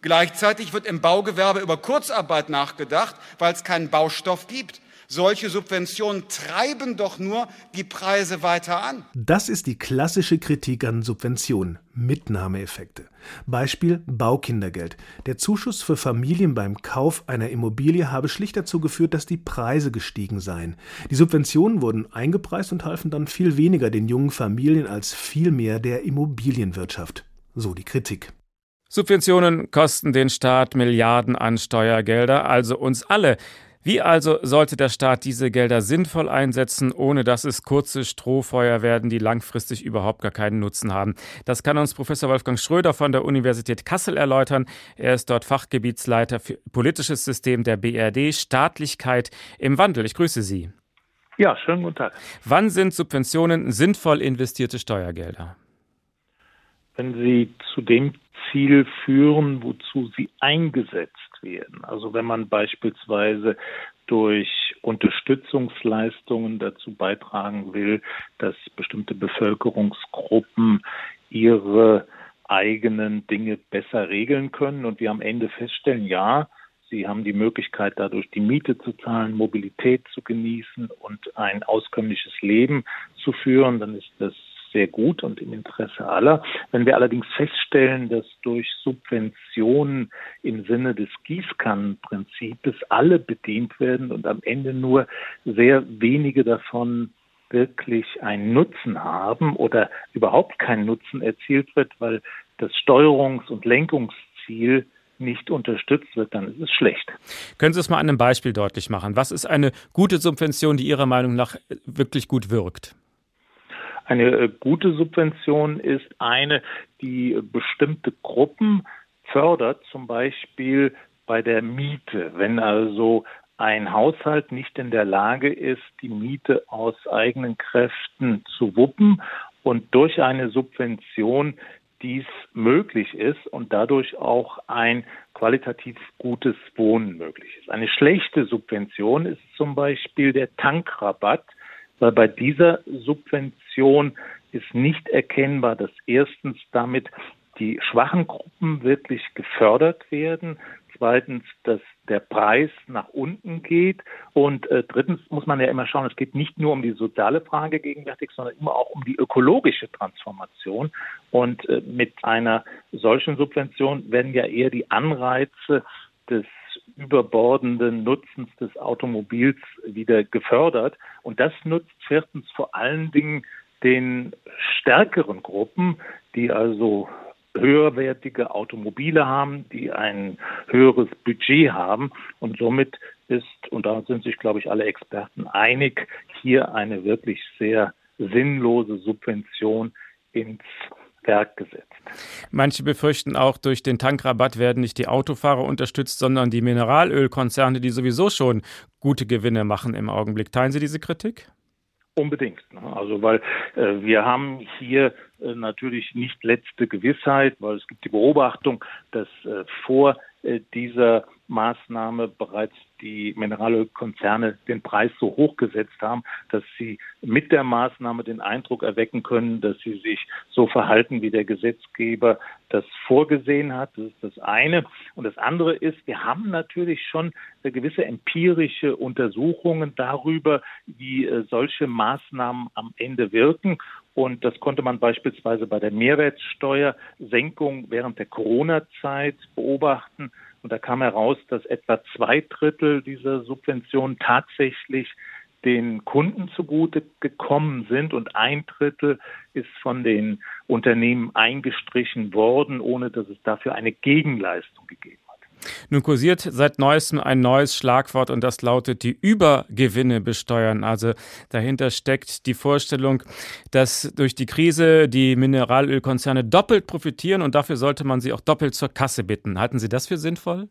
Gleichzeitig wird im Baugewerbe über Kurzarbeit nachgedacht, weil es keinen Baustoff gibt. Solche Subventionen treiben doch nur die Preise weiter an. Das ist die klassische Kritik an Subventionen. Mitnahmeeffekte. Beispiel Baukindergeld. Der Zuschuss für Familien beim Kauf einer Immobilie habe schlicht dazu geführt, dass die Preise gestiegen seien. Die Subventionen wurden eingepreist und halfen dann viel weniger den jungen Familien als vielmehr der Immobilienwirtschaft. So die Kritik. Subventionen kosten den Staat Milliarden an Steuergelder, also uns alle. Wie also sollte der Staat diese Gelder sinnvoll einsetzen, ohne dass es kurze Strohfeuer werden, die langfristig überhaupt gar keinen Nutzen haben? Das kann uns Professor Wolfgang Schröder von der Universität Kassel erläutern. Er ist dort Fachgebietsleiter für politisches System der BRD, Staatlichkeit im Wandel. Ich grüße Sie. Ja, schönen guten Tag. Wann sind Subventionen sinnvoll investierte Steuergelder? Wenn sie zu dem Ziel führen, wozu sie eingesetzt werden. Also wenn man beispielsweise durch Unterstützungsleistungen dazu beitragen will, dass bestimmte Bevölkerungsgruppen ihre eigenen Dinge besser regeln können und wir am Ende feststellen, ja, Sie haben die Möglichkeit, dadurch die Miete zu zahlen, Mobilität zu genießen und ein auskömmliches Leben zu führen, dann ist das sehr gut und im Interesse aller. Wenn wir allerdings feststellen, dass durch Subventionen im Sinne des Gießkannenprinzips alle bedient werden und am Ende nur sehr wenige davon wirklich einen Nutzen haben oder überhaupt kein Nutzen erzielt wird, weil das Steuerungs- und Lenkungsziel nicht unterstützt wird, dann ist es schlecht. Können Sie es mal an einem Beispiel deutlich machen? Was ist eine gute Subvention, die Ihrer Meinung nach wirklich gut wirkt? Eine äh, gute Subvention ist eine, die bestimmte Gruppen fördert, zum Beispiel bei der Miete. Wenn also ein Haushalt nicht in der Lage ist, die Miete aus eigenen Kräften zu wuppen und durch eine Subvention dies möglich ist und dadurch auch ein qualitativ gutes Wohnen möglich ist. Eine schlechte Subvention ist zum Beispiel der Tankrabatt, weil bei dieser Subvention ist nicht erkennbar, dass erstens damit die schwachen Gruppen wirklich gefördert werden, zweitens, dass der Preis nach unten geht und äh, drittens muss man ja immer schauen, es geht nicht nur um die soziale Frage gegenwärtig, sondern immer auch um die ökologische Transformation. Und äh, mit einer solchen Subvention werden ja eher die Anreize des überbordenden Nutzens des Automobils wieder gefördert. Und das nutzt viertens vor allen Dingen den stärkeren Gruppen, die also höherwertige Automobile haben, die ein höheres Budget haben. Und somit ist, und da sind sich, glaube ich, alle Experten einig, hier eine wirklich sehr sinnlose Subvention ins Werk gesetzt. Manche befürchten auch, durch den Tankrabatt werden nicht die Autofahrer unterstützt, sondern die Mineralölkonzerne, die sowieso schon gute Gewinne machen im Augenblick. Teilen Sie diese Kritik? Unbedingt. Ne? Also weil äh, wir haben hier äh, natürlich nicht letzte Gewissheit, weil es gibt die Beobachtung, dass äh, vor dieser Maßnahme bereits die Mineralölkonzerne den Preis so hoch gesetzt haben, dass sie mit der Maßnahme den Eindruck erwecken können, dass sie sich so verhalten, wie der Gesetzgeber das vorgesehen hat. Das ist das eine. Und das andere ist, wir haben natürlich schon gewisse empirische Untersuchungen darüber, wie äh, solche Maßnahmen am Ende wirken. Und das konnte man beispielsweise bei der Mehrwertsteuersenkung während der Corona-Zeit beobachten. Und da kam heraus, dass etwa zwei Drittel dieser Subventionen tatsächlich den Kunden zugute gekommen sind und ein Drittel ist von den Unternehmen eingestrichen worden, ohne dass es dafür eine Gegenleistung gegeben hat. Nun kursiert seit neuestem ein neues Schlagwort und das lautet die Übergewinne besteuern. Also dahinter steckt die Vorstellung, dass durch die Krise die Mineralölkonzerne doppelt profitieren und dafür sollte man sie auch doppelt zur Kasse bitten. Halten Sie das für sinnvoll?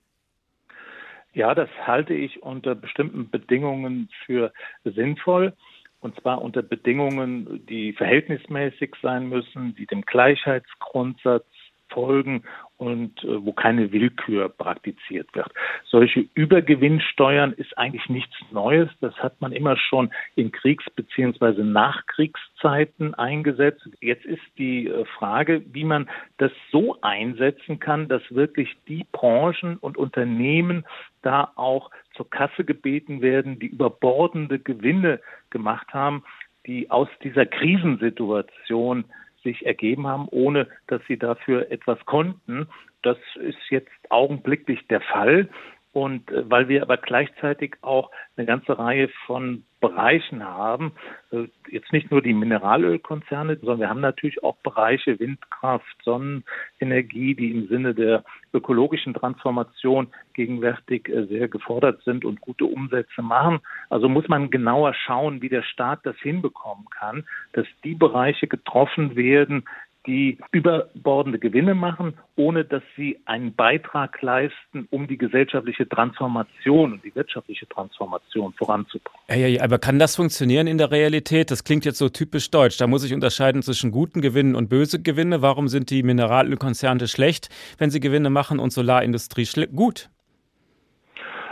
Ja, das halte ich unter bestimmten Bedingungen für sinnvoll. Und zwar unter Bedingungen, die verhältnismäßig sein müssen, die dem Gleichheitsgrundsatz folgen und äh, wo keine Willkür praktiziert wird. Solche Übergewinnsteuern ist eigentlich nichts Neues. Das hat man immer schon in Kriegs- bzw. Nachkriegszeiten eingesetzt. Jetzt ist die äh, Frage, wie man das so einsetzen kann, dass wirklich die Branchen und Unternehmen da auch zur Kasse gebeten werden, die überbordende Gewinne gemacht haben, die aus dieser Krisensituation sich ergeben haben, ohne dass sie dafür etwas konnten. Das ist jetzt augenblicklich der Fall. Und äh, weil wir aber gleichzeitig auch eine ganze Reihe von Bereichen haben, äh, jetzt nicht nur die Mineralölkonzerne, sondern wir haben natürlich auch Bereiche Windkraft, Sonnenenergie, die im Sinne der ökologischen Transformation gegenwärtig äh, sehr gefordert sind und gute Umsätze machen. Also muss man genauer schauen, wie der Staat das hinbekommen kann, dass die Bereiche getroffen werden, die überbordende Gewinne machen, ohne dass sie einen Beitrag leisten, um die gesellschaftliche Transformation und die wirtschaftliche Transformation voranzubringen. Ja, ja, aber kann das funktionieren in der Realität? Das klingt jetzt so typisch deutsch. Da muss ich unterscheiden zwischen guten Gewinnen und böse Gewinne. Warum sind die Mineralölkonzerne schlecht, wenn sie Gewinne machen und Solarindustrie gut?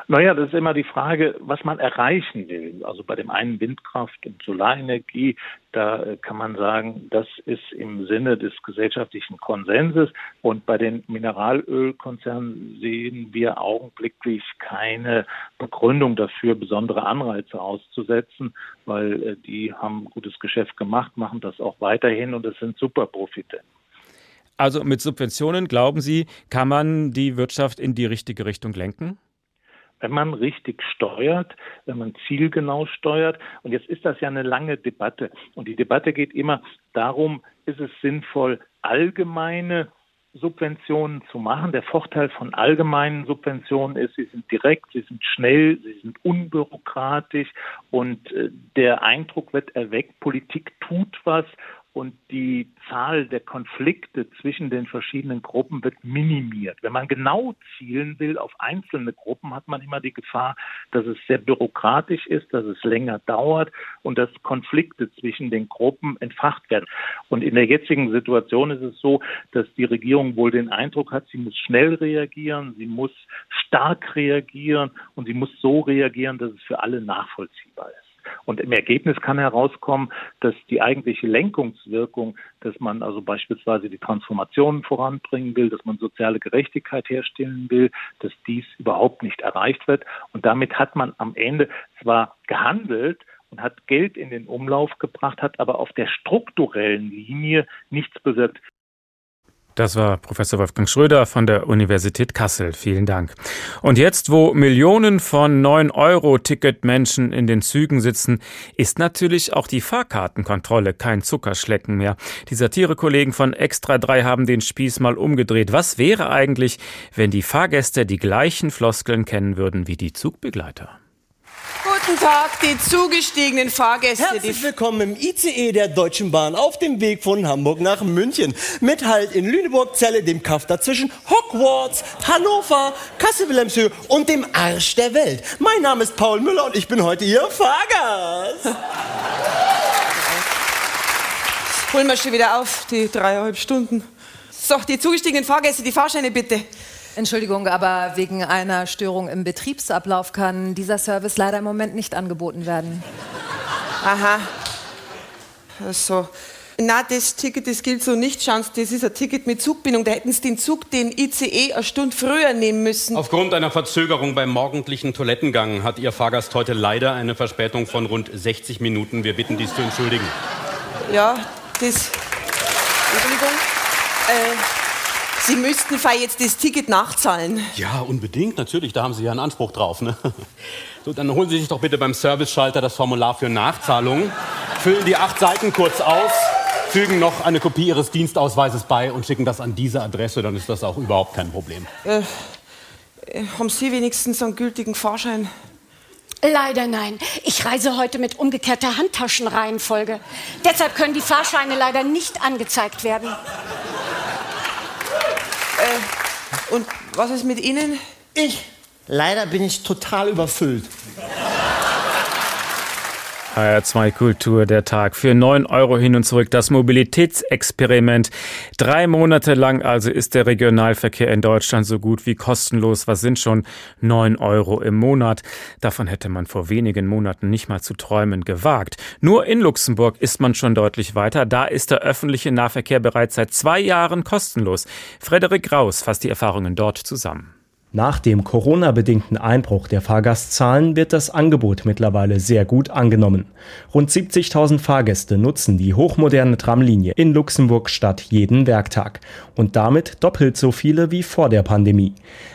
Naja, das ist immer die Frage, was man erreichen will. Also bei dem einen Windkraft und Solarenergie, da äh, kann man sagen, das ist im Sinne des gesellschaftlichen Konsenses. Und bei den Mineralölkonzernen sehen wir augenblicklich keine Begründung dafür, besondere Anreize auszusetzen, weil äh, die haben gutes Geschäft gemacht, machen das auch weiterhin und es sind super Profitenten. Also mit Subventionen, glauben Sie, kann man die Wirtschaft in die richtige Richtung lenken? Wenn man richtig steuert, wenn man zielgenau steuert. Und jetzt ist das ja eine lange Debatte. Und die Debatte geht immer darum, ist es sinnvoll, allgemeine Subventionen zu machen. Der Vorteil von allgemeinen Subventionen ist, sie sind direkt, sie sind schnell, sie sind unbürokratisch und äh, der Eindruck wird erweckt, Politik tut was und die Zahl der Konflikte zwischen den verschiedenen Gruppen wird minimiert. Wenn man genau zielen will auf einzelne Gruppen, hat man immer die Gefahr, dass es sehr bürokratisch ist, dass es länger dauert und dass Konflikte zwischen den Gruppen entfacht werden. Und in der jetzigen Situation ist es so, dass die Regierung wohl den Eindruck hat, sie muss schnell reagieren, sie muss stark reagieren und sie muss so reagieren, dass es für alle nachvollziehbar ist. Und im Ergebnis kann herauskommen, dass die eigentliche Lenkungswirkung, dass man also beispielsweise die Transformationen voranbringen will, dass man soziale Gerechtigkeit herstellen will, dass dies überhaupt nicht erreicht wird. Und damit hat man am Ende zwar gehandelt, und hat Geld in den Umlauf gebracht, hat aber auf der strukturellen Linie nichts bewirkt. Das war Professor Wolfgang Schröder von der Universität Kassel. Vielen Dank. Und jetzt, wo Millionen von 9-Euro-Ticket-Menschen in den Zügen sitzen, ist natürlich auch die Fahrkartenkontrolle kein Zuckerschlecken mehr. Die Satirekollegen von Extra 3 haben den Spieß mal umgedreht. Was wäre eigentlich, wenn die Fahrgäste die gleichen Floskeln kennen würden wie die Zugbegleiter? Guten Tag, die zugestiegenen Fahrgäste. Herzlich willkommen im ICE der Deutschen Bahn auf dem Weg von Hamburg nach München. Mit Halt in Lüneburg-Zelle, dem Kaff dazwischen, Hogwarts, Hannover, Kassel-Wilhelmshöhe und dem Arsch der Welt. Mein Name ist Paul Müller und ich bin heute Ihr Fahrgast. Holen wir schon wieder auf, die dreieinhalb Stunden. So, die zugestiegenen Fahrgäste, die Fahrscheine bitte. Entschuldigung, aber wegen einer Störung im Betriebsablauf kann dieser Service leider im Moment nicht angeboten werden. Aha. So. Na, das Ticket, das gilt so nicht. Schauen Sie, das ist ein Ticket mit Zugbindung. Da hätten Sie den Zug, den ICE, eine Stunde früher nehmen müssen. Aufgrund einer Verzögerung beim morgendlichen Toilettengang hat Ihr Fahrgast heute leider eine Verspätung von rund 60 Minuten. Wir bitten dies zu entschuldigen. Ja, das. Entschuldigung. Äh, Sie müssten jetzt das Ticket nachzahlen. Ja, unbedingt, natürlich. Da haben Sie ja einen Anspruch drauf. Ne? So, dann holen Sie sich doch bitte beim Serviceschalter das Formular für Nachzahlung, füllen die acht Seiten kurz aus, fügen noch eine Kopie Ihres Dienstausweises bei und schicken das an diese Adresse. Dann ist das auch überhaupt kein Problem. Äh, äh haben Sie wenigstens einen gültigen Fahrschein? Leider nein. Ich reise heute mit umgekehrter Handtaschenreihenfolge. Deshalb können die Fahrscheine leider nicht angezeigt werden. Äh, und was ist mit Ihnen? Ich. Leider bin ich total überfüllt. HR2 Kultur, der Tag. Für 9 Euro hin und zurück das Mobilitätsexperiment. Drei Monate lang also ist der Regionalverkehr in Deutschland so gut wie kostenlos. Was sind schon 9 Euro im Monat? Davon hätte man vor wenigen Monaten nicht mal zu träumen gewagt. Nur in Luxemburg ist man schon deutlich weiter. Da ist der öffentliche Nahverkehr bereits seit zwei Jahren kostenlos. Frederik Raus fasst die Erfahrungen dort zusammen. Nach dem Corona-bedingten Einbruch der Fahrgastzahlen wird das Angebot mittlerweile sehr gut angenommen. Rund 70.000 Fahrgäste nutzen die hochmoderne Tramlinie in Luxemburg-Stadt jeden Werktag und damit doppelt so viele wie vor der Pandemie.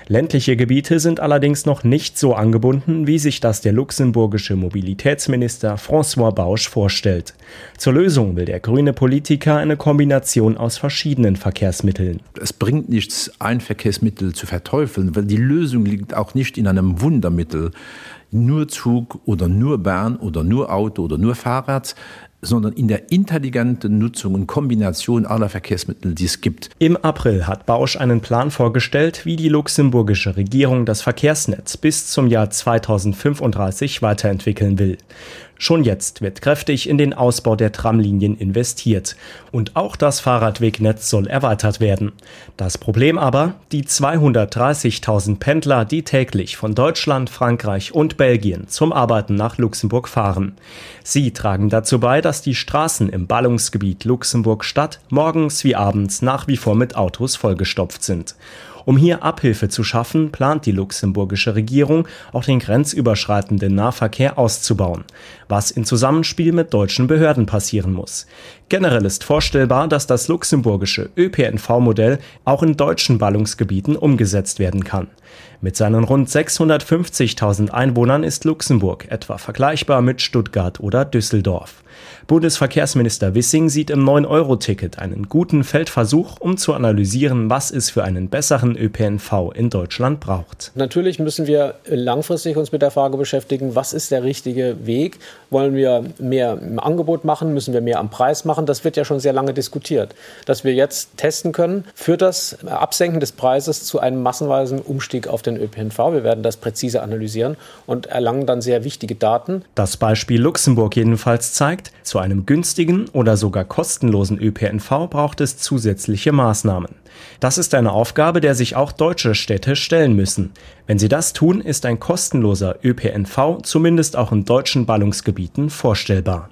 Ländliche Gebiete sind allerdings noch nicht so angebunden, wie sich das der luxemburgische Mobilitätsminister François Bausch vorstellt. Zur Lösung will der grüne Politiker eine Kombination aus verschiedenen Verkehrsmitteln. Es bringt nichts, ein Verkehrsmittel zu verteufeln, weil die Lösung liegt auch nicht in einem Wundermittel nur Zug oder nur Bahn oder nur Auto oder nur Fahrrad. Sondern in der intelligenten Nutzung und Kombination aller Verkehrsmittel, die es gibt. Im April hat Bausch einen Plan vorgestellt, wie die luxemburgische Regierung das Verkehrsnetz bis zum Jahr 2035 weiterentwickeln will. Schon jetzt wird kräftig in den Ausbau der Tramlinien investiert. Und auch das Fahrradwegnetz soll erweitert werden. Das Problem aber, die 230.000 Pendler, die täglich von Deutschland, Frankreich und Belgien zum Arbeiten nach Luxemburg fahren. Sie tragen dazu bei, dass die Straßen im Ballungsgebiet Luxemburg-Stadt morgens wie abends nach wie vor mit Autos vollgestopft sind. Um hier Abhilfe zu schaffen, plant die luxemburgische Regierung auch den grenzüberschreitenden Nahverkehr auszubauen, was in Zusammenspiel mit deutschen Behörden passieren muss. Generell ist vorstellbar, dass das luxemburgische ÖPNV-Modell auch in deutschen Ballungsgebieten umgesetzt werden kann. Mit seinen rund 650.000 Einwohnern ist Luxemburg etwa vergleichbar mit Stuttgart oder Düsseldorf. Bundesverkehrsminister Wissing sieht im 9-Euro-Ticket einen guten Feldversuch, um zu analysieren, was es für einen besseren ÖPNV in Deutschland braucht. Natürlich müssen wir langfristig uns mit der Frage beschäftigen, was ist der richtige Weg? Wollen wir mehr im Angebot machen? Müssen wir mehr am Preis machen? Das wird ja schon sehr lange diskutiert. Dass wir jetzt testen können, führt das Absenken des Preises zu einem massenweisen Umstieg auf den ÖPNV. Wir werden das präzise analysieren und erlangen dann sehr wichtige Daten. Das Beispiel Luxemburg jedenfalls zeigt, zu einem günstigen oder sogar kostenlosen ÖPNV braucht es zusätzliche Maßnahmen. Das ist eine Aufgabe, der sich auch deutsche Städte stellen müssen. Wenn sie das tun, ist ein kostenloser ÖPNV zumindest auch in deutschen Ballungsgebieten vorstellbar.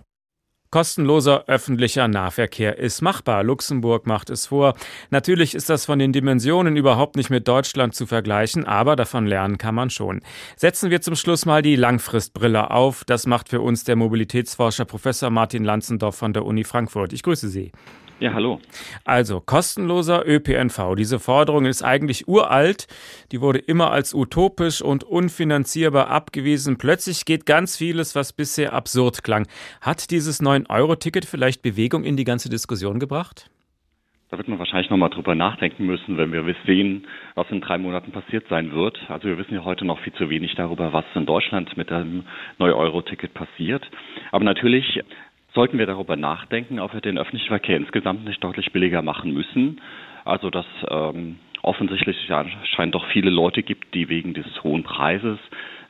Kostenloser öffentlicher Nahverkehr ist machbar. Luxemburg macht es vor. Natürlich ist das von den Dimensionen überhaupt nicht mit Deutschland zu vergleichen, aber davon lernen kann man schon. Setzen wir zum Schluss mal die Langfristbrille auf. Das macht für uns der Mobilitätsforscher Professor Martin Lanzendorf von der Uni Frankfurt. Ich grüße Sie. Ja, hallo. Also kostenloser ÖPNV. Diese Forderung ist eigentlich uralt. Die wurde immer als utopisch und unfinanzierbar abgewiesen. Plötzlich geht ganz vieles, was bisher absurd klang. Hat dieses 9-Euro-Ticket vielleicht Bewegung in die ganze Diskussion gebracht? Da wird man wahrscheinlich nochmal drüber nachdenken müssen, wenn wir sehen, was in drei Monaten passiert sein wird. Also wir wissen ja heute noch viel zu wenig darüber, was in Deutschland mit dem 9-Euro-Ticket passiert. Aber natürlich sollten wir darüber nachdenken, ob wir den öffentlichen Verkehr insgesamt nicht deutlich billiger machen müssen. Also dass ähm, offensichtlich ja, scheint doch viele Leute gibt, die wegen des hohen Preises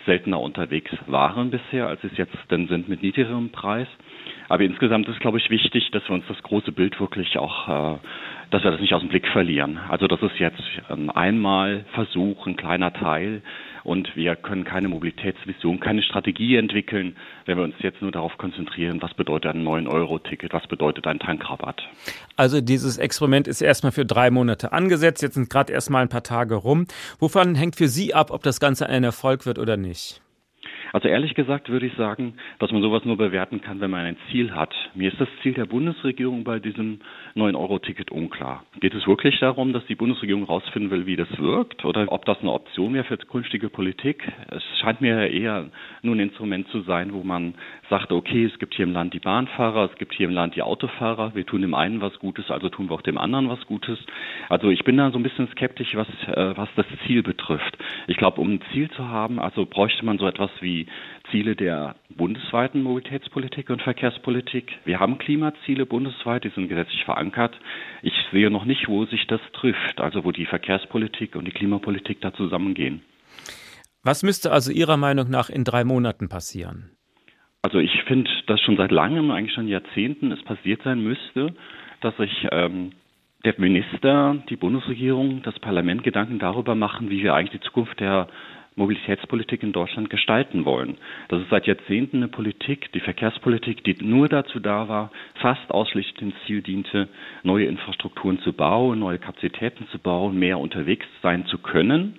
seltener unterwegs waren bisher, als es jetzt denn sind mit niedrigerem Preis. Aber insgesamt ist, glaube ich, wichtig, dass wir uns das große Bild wirklich auch, äh, dass wir das nicht aus dem Blick verlieren. Also das ist jetzt ein Einmalversuch, ein kleiner Teil und wir können keine Mobilitätsvision, keine Strategie entwickeln, wenn wir uns jetzt nur darauf konzentrieren, was bedeutet ein 9-Euro-Ticket, was bedeutet ein Tankrabatt. Also dieses Experiment ist erstmal für drei Monate angesetzt, jetzt sind gerade erstmal ein paar Tage rum. Wovon hängt für Sie ab, ob das Ganze ein Erfolg wird oder nicht? Also ehrlich gesagt würde ich sagen, dass man sowas nur bewerten kann, wenn man ein Ziel hat. Mir ist das Ziel der Bundesregierung bei diesem 9-Euro-Ticket unklar. Geht es wirklich darum, dass die Bundesregierung herausfinden will, wie das wirkt oder ob das eine Option wäre für künftige Politik? Es scheint mir eher nur ein Instrument zu sein, wo man sagt, okay, es gibt hier im Land die Bahnfahrer, es gibt hier im Land die Autofahrer, wir tun dem einen was Gutes, also tun wir auch dem anderen was Gutes. Also ich bin da so ein bisschen skeptisch, was, äh, was das Ziel betrifft. Ich glaube, um ein Ziel zu haben, also bräuchte man so etwas wie Ziele der bundesweiten Mobilitätspolitik und Verkehrspolitik. Wir haben Klimaziele bundesweit, die sind gesetzlich verankert. Ich sehe noch nicht, wo sich das trifft, also wo die Verkehrspolitik und die Klimapolitik da zusammengehen. Was müsste also Ihrer Meinung nach in drei Monaten passieren? Also ich finde, dass schon seit langem, eigentlich schon Jahrzehnten, es passiert sein müsste, dass sich ähm, der Minister, die Bundesregierung, das Parlament Gedanken darüber machen, wie wir eigentlich die Zukunft der Mobilitätspolitik in Deutschland gestalten wollen. Das ist seit Jahrzehnten eine Politik, die Verkehrspolitik, die nur dazu da war, fast ausschließlich dem Ziel diente, neue Infrastrukturen zu bauen, neue Kapazitäten zu bauen, mehr unterwegs sein zu können.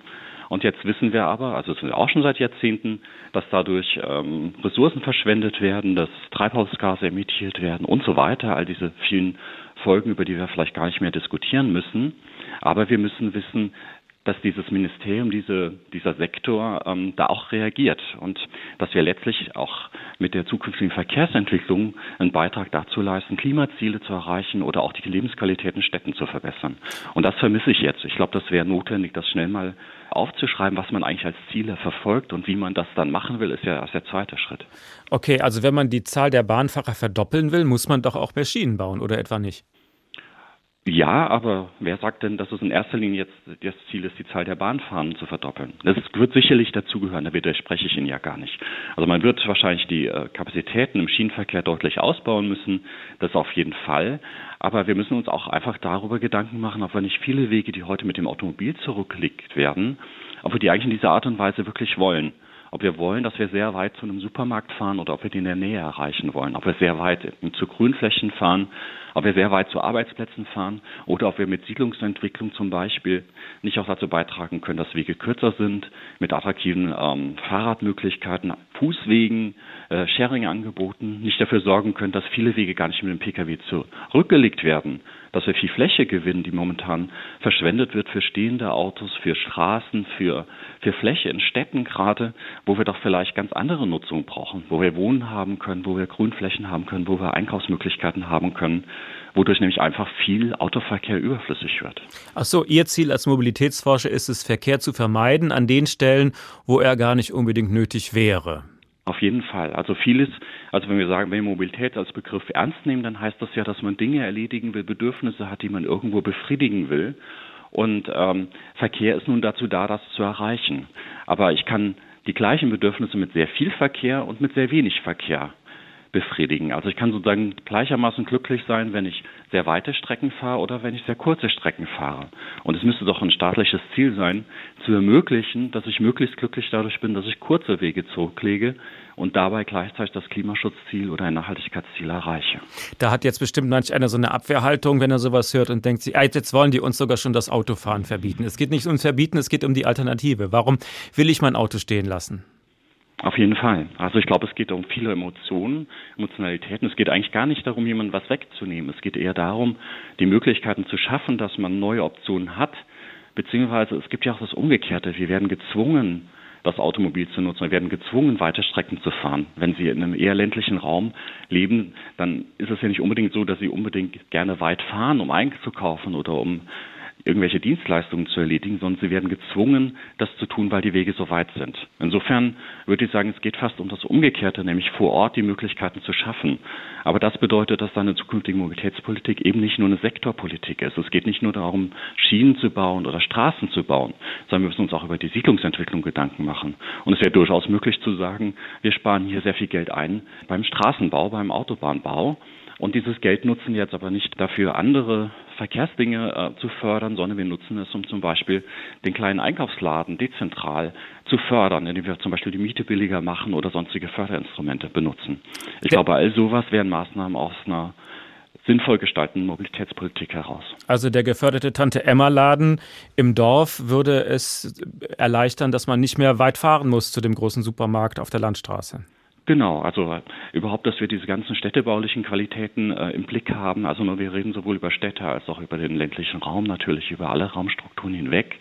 Und jetzt wissen wir aber, also es sind auch schon seit Jahrzehnten, dass dadurch ähm, Ressourcen verschwendet werden, dass Treibhausgase emittiert werden und so weiter. All diese vielen Folgen, über die wir vielleicht gar nicht mehr diskutieren müssen. Aber wir müssen wissen, dass dieses Ministerium, diese, dieser Sektor ähm, da auch reagiert und dass wir letztlich auch mit der zukünftigen Verkehrsentwicklung einen Beitrag dazu leisten, Klimaziele zu erreichen oder auch die Lebensqualität in Städten zu verbessern. Und das vermisse ich jetzt. Ich glaube, das wäre notwendig, das schnell mal aufzuschreiben, was man eigentlich als Ziele verfolgt und wie man das dann machen will, ist ja erst der zweite Schritt. Okay, also wenn man die Zahl der Bahnfahrer verdoppeln will, muss man doch auch mehr Schienen bauen, oder etwa nicht? Ja, aber wer sagt denn, dass es in erster Linie jetzt das Ziel ist, die Zahl der Bahnfahrten zu verdoppeln? Das wird sicherlich dazugehören, da widerspreche ich Ihnen ja gar nicht. Also man wird wahrscheinlich die äh, Kapazitäten im Schienenverkehr deutlich ausbauen müssen, das auf jeden Fall. Aber wir müssen uns auch einfach darüber Gedanken machen, ob wir nicht viele Wege, die heute mit dem Automobil zurückgelegt werden, ob wir die eigentlich in dieser Art und Weise wirklich wollen ob wir wollen, dass wir sehr weit zu einem Supermarkt fahren oder ob wir den in der Nähe erreichen wollen, ob wir sehr weit zu Grünflächen fahren ob wir sehr weit zu Arbeitsplätzen fahren oder ob wir mit Siedlungsentwicklung zum Beispiel nicht auch dazu beitragen können, dass Wege kürzer sind, mit attraktiven ähm, Fahrradmöglichkeiten, Fußwegen, äh, Sharing-Angeboten, nicht dafür sorgen können, dass viele Wege gar nicht mit dem Pkw zurückgelegt werden, dass wir viel Fläche gewinnen, die momentan verschwendet wird für stehende Autos, für Straßen, für, für Fläche in Städten gerade, wo wir doch vielleicht ganz andere Nutzungen brauchen, wo wir Wohnen haben können, wo wir Grünflächen haben können, wo wir Einkaufsmöglichkeiten haben können, wodurch nämlich einfach viel Autoverkehr überflüssig wird. Ach so, Ihr Ziel als Mobilitätsforscher ist es, Verkehr zu vermeiden an den Stellen, wo er gar nicht unbedingt nötig wäre. Auf jeden Fall. Also vieles, also wenn wir sagen, wenn wir Mobilität als Begriff ernst nehmen, dann heißt das ja, dass man Dinge erledigen will, Bedürfnisse hat, die man irgendwo befriedigen will. Und ähm, Verkehr ist nun dazu da, das zu erreichen. Aber ich kann die gleichen Bedürfnisse mit sehr viel Verkehr und mit sehr wenig Verkehr befriedigen. Also ich kann sozusagen gleichermaßen glücklich sein, wenn ich sehr weite Strecken fahre oder wenn ich sehr kurze Strecken fahre. Und es müsste doch ein staatliches Ziel sein, zu ermöglichen, dass ich möglichst glücklich dadurch bin, dass ich kurze Wege zurücklege und dabei gleichzeitig das Klimaschutzziel oder ein Nachhaltigkeitsziel erreiche. Da hat jetzt bestimmt manch einer so eine Abwehrhaltung, wenn er sowas hört und denkt, jetzt wollen die uns sogar schon das Autofahren verbieten. Es geht nicht ums Verbieten, es geht um die Alternative. Warum will ich mein Auto stehen lassen? Auf jeden Fall. Also ich glaube, es geht um viele Emotionen, Emotionalitäten. Es geht eigentlich gar nicht darum, jemandem was wegzunehmen. Es geht eher darum, die Möglichkeiten zu schaffen, dass man neue Optionen hat. Beziehungsweise es gibt ja auch das Umgekehrte. Wir werden gezwungen, das Automobil zu nutzen. Wir werden gezwungen, weite Strecken zu fahren. Wenn Sie in einem eher ländlichen Raum leben, dann ist es ja nicht unbedingt so, dass Sie unbedingt gerne weit fahren, um einzukaufen oder um irgendwelche Dienstleistungen zu erledigen, sondern sie werden gezwungen, das zu tun, weil die Wege so weit sind. Insofern würde ich sagen, es geht fast um das Umgekehrte, nämlich vor Ort die Möglichkeiten zu schaffen. Aber das bedeutet, dass eine zukünftige Mobilitätspolitik eben nicht nur eine Sektorpolitik ist. Es geht nicht nur darum, Schienen zu bauen oder Straßen zu bauen, sondern wir müssen uns auch über die Siedlungsentwicklung Gedanken machen. Und es wäre durchaus möglich zu sagen, wir sparen hier sehr viel Geld ein beim Straßenbau, beim Autobahnbau. Und dieses Geld nutzen wir jetzt aber nicht dafür, andere Verkehrsdinge äh, zu fördern, sondern wir nutzen es, um zum Beispiel den kleinen Einkaufsladen dezentral zu fördern, indem wir zum Beispiel die Miete billiger machen oder sonstige Förderinstrumente benutzen. Ich glaube, all sowas wären Maßnahmen aus einer sinnvoll gestaltenden Mobilitätspolitik heraus. Also der geförderte Tante-Emma-Laden im Dorf würde es erleichtern, dass man nicht mehr weit fahren muss zu dem großen Supermarkt auf der Landstraße. Genau, also überhaupt, dass wir diese ganzen städtebaulichen Qualitäten äh, im Blick haben. Also wir reden sowohl über Städte als auch über den ländlichen Raum, natürlich über alle Raumstrukturen hinweg.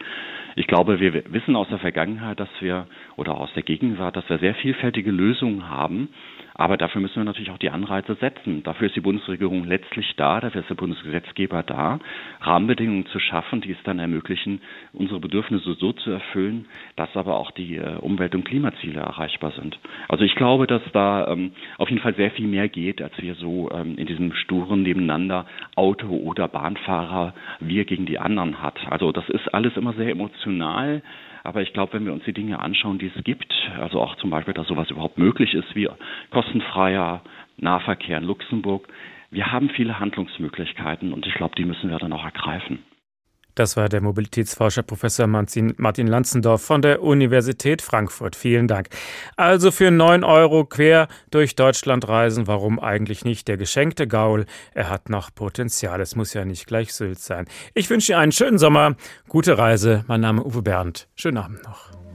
Ich glaube, wir wissen aus der Vergangenheit, dass wir oder aus der Gegenwart, dass wir sehr vielfältige Lösungen haben, aber dafür müssen wir natürlich auch die Anreize setzen. Dafür ist die Bundesregierung letztlich da, dafür ist der Bundesgesetzgeber da, Rahmenbedingungen zu schaffen, die es dann ermöglichen, unsere Bedürfnisse so zu erfüllen, dass aber auch die äh, Umwelt- und Klimaziele erreichbar sind. Also ich glaube, dass da ähm, auf jeden Fall sehr viel mehr geht, als wir so ähm, in diesem sturen Nebeneinander Auto- oder Bahnfahrer wir gegen die anderen hat. Also das ist alles immer sehr emotional. Aber ich glaube, wenn wir uns die Dinge anschauen, die es gibt, also auch zum Beispiel, dass sowas überhaupt möglich ist wie kostenfreier Nahverkehr in Luxemburg, wir haben viele Handlungsmöglichkeiten und ich glaube, die müssen wir dann auch ergreifen. Das war der Mobilitätsforscher Professor Martin Lanzendorf von der Universität Frankfurt. Vielen Dank. Also für 9 Euro quer durch Deutschland reisen, warum eigentlich nicht? Der geschenkte Gaul, er hat noch Potenzial. Es muss ja nicht gleich Sylt sein. Ich wünsche Ihnen einen schönen Sommer, gute Reise. Mein Name ist Uwe Bernd. Schönen Abend noch.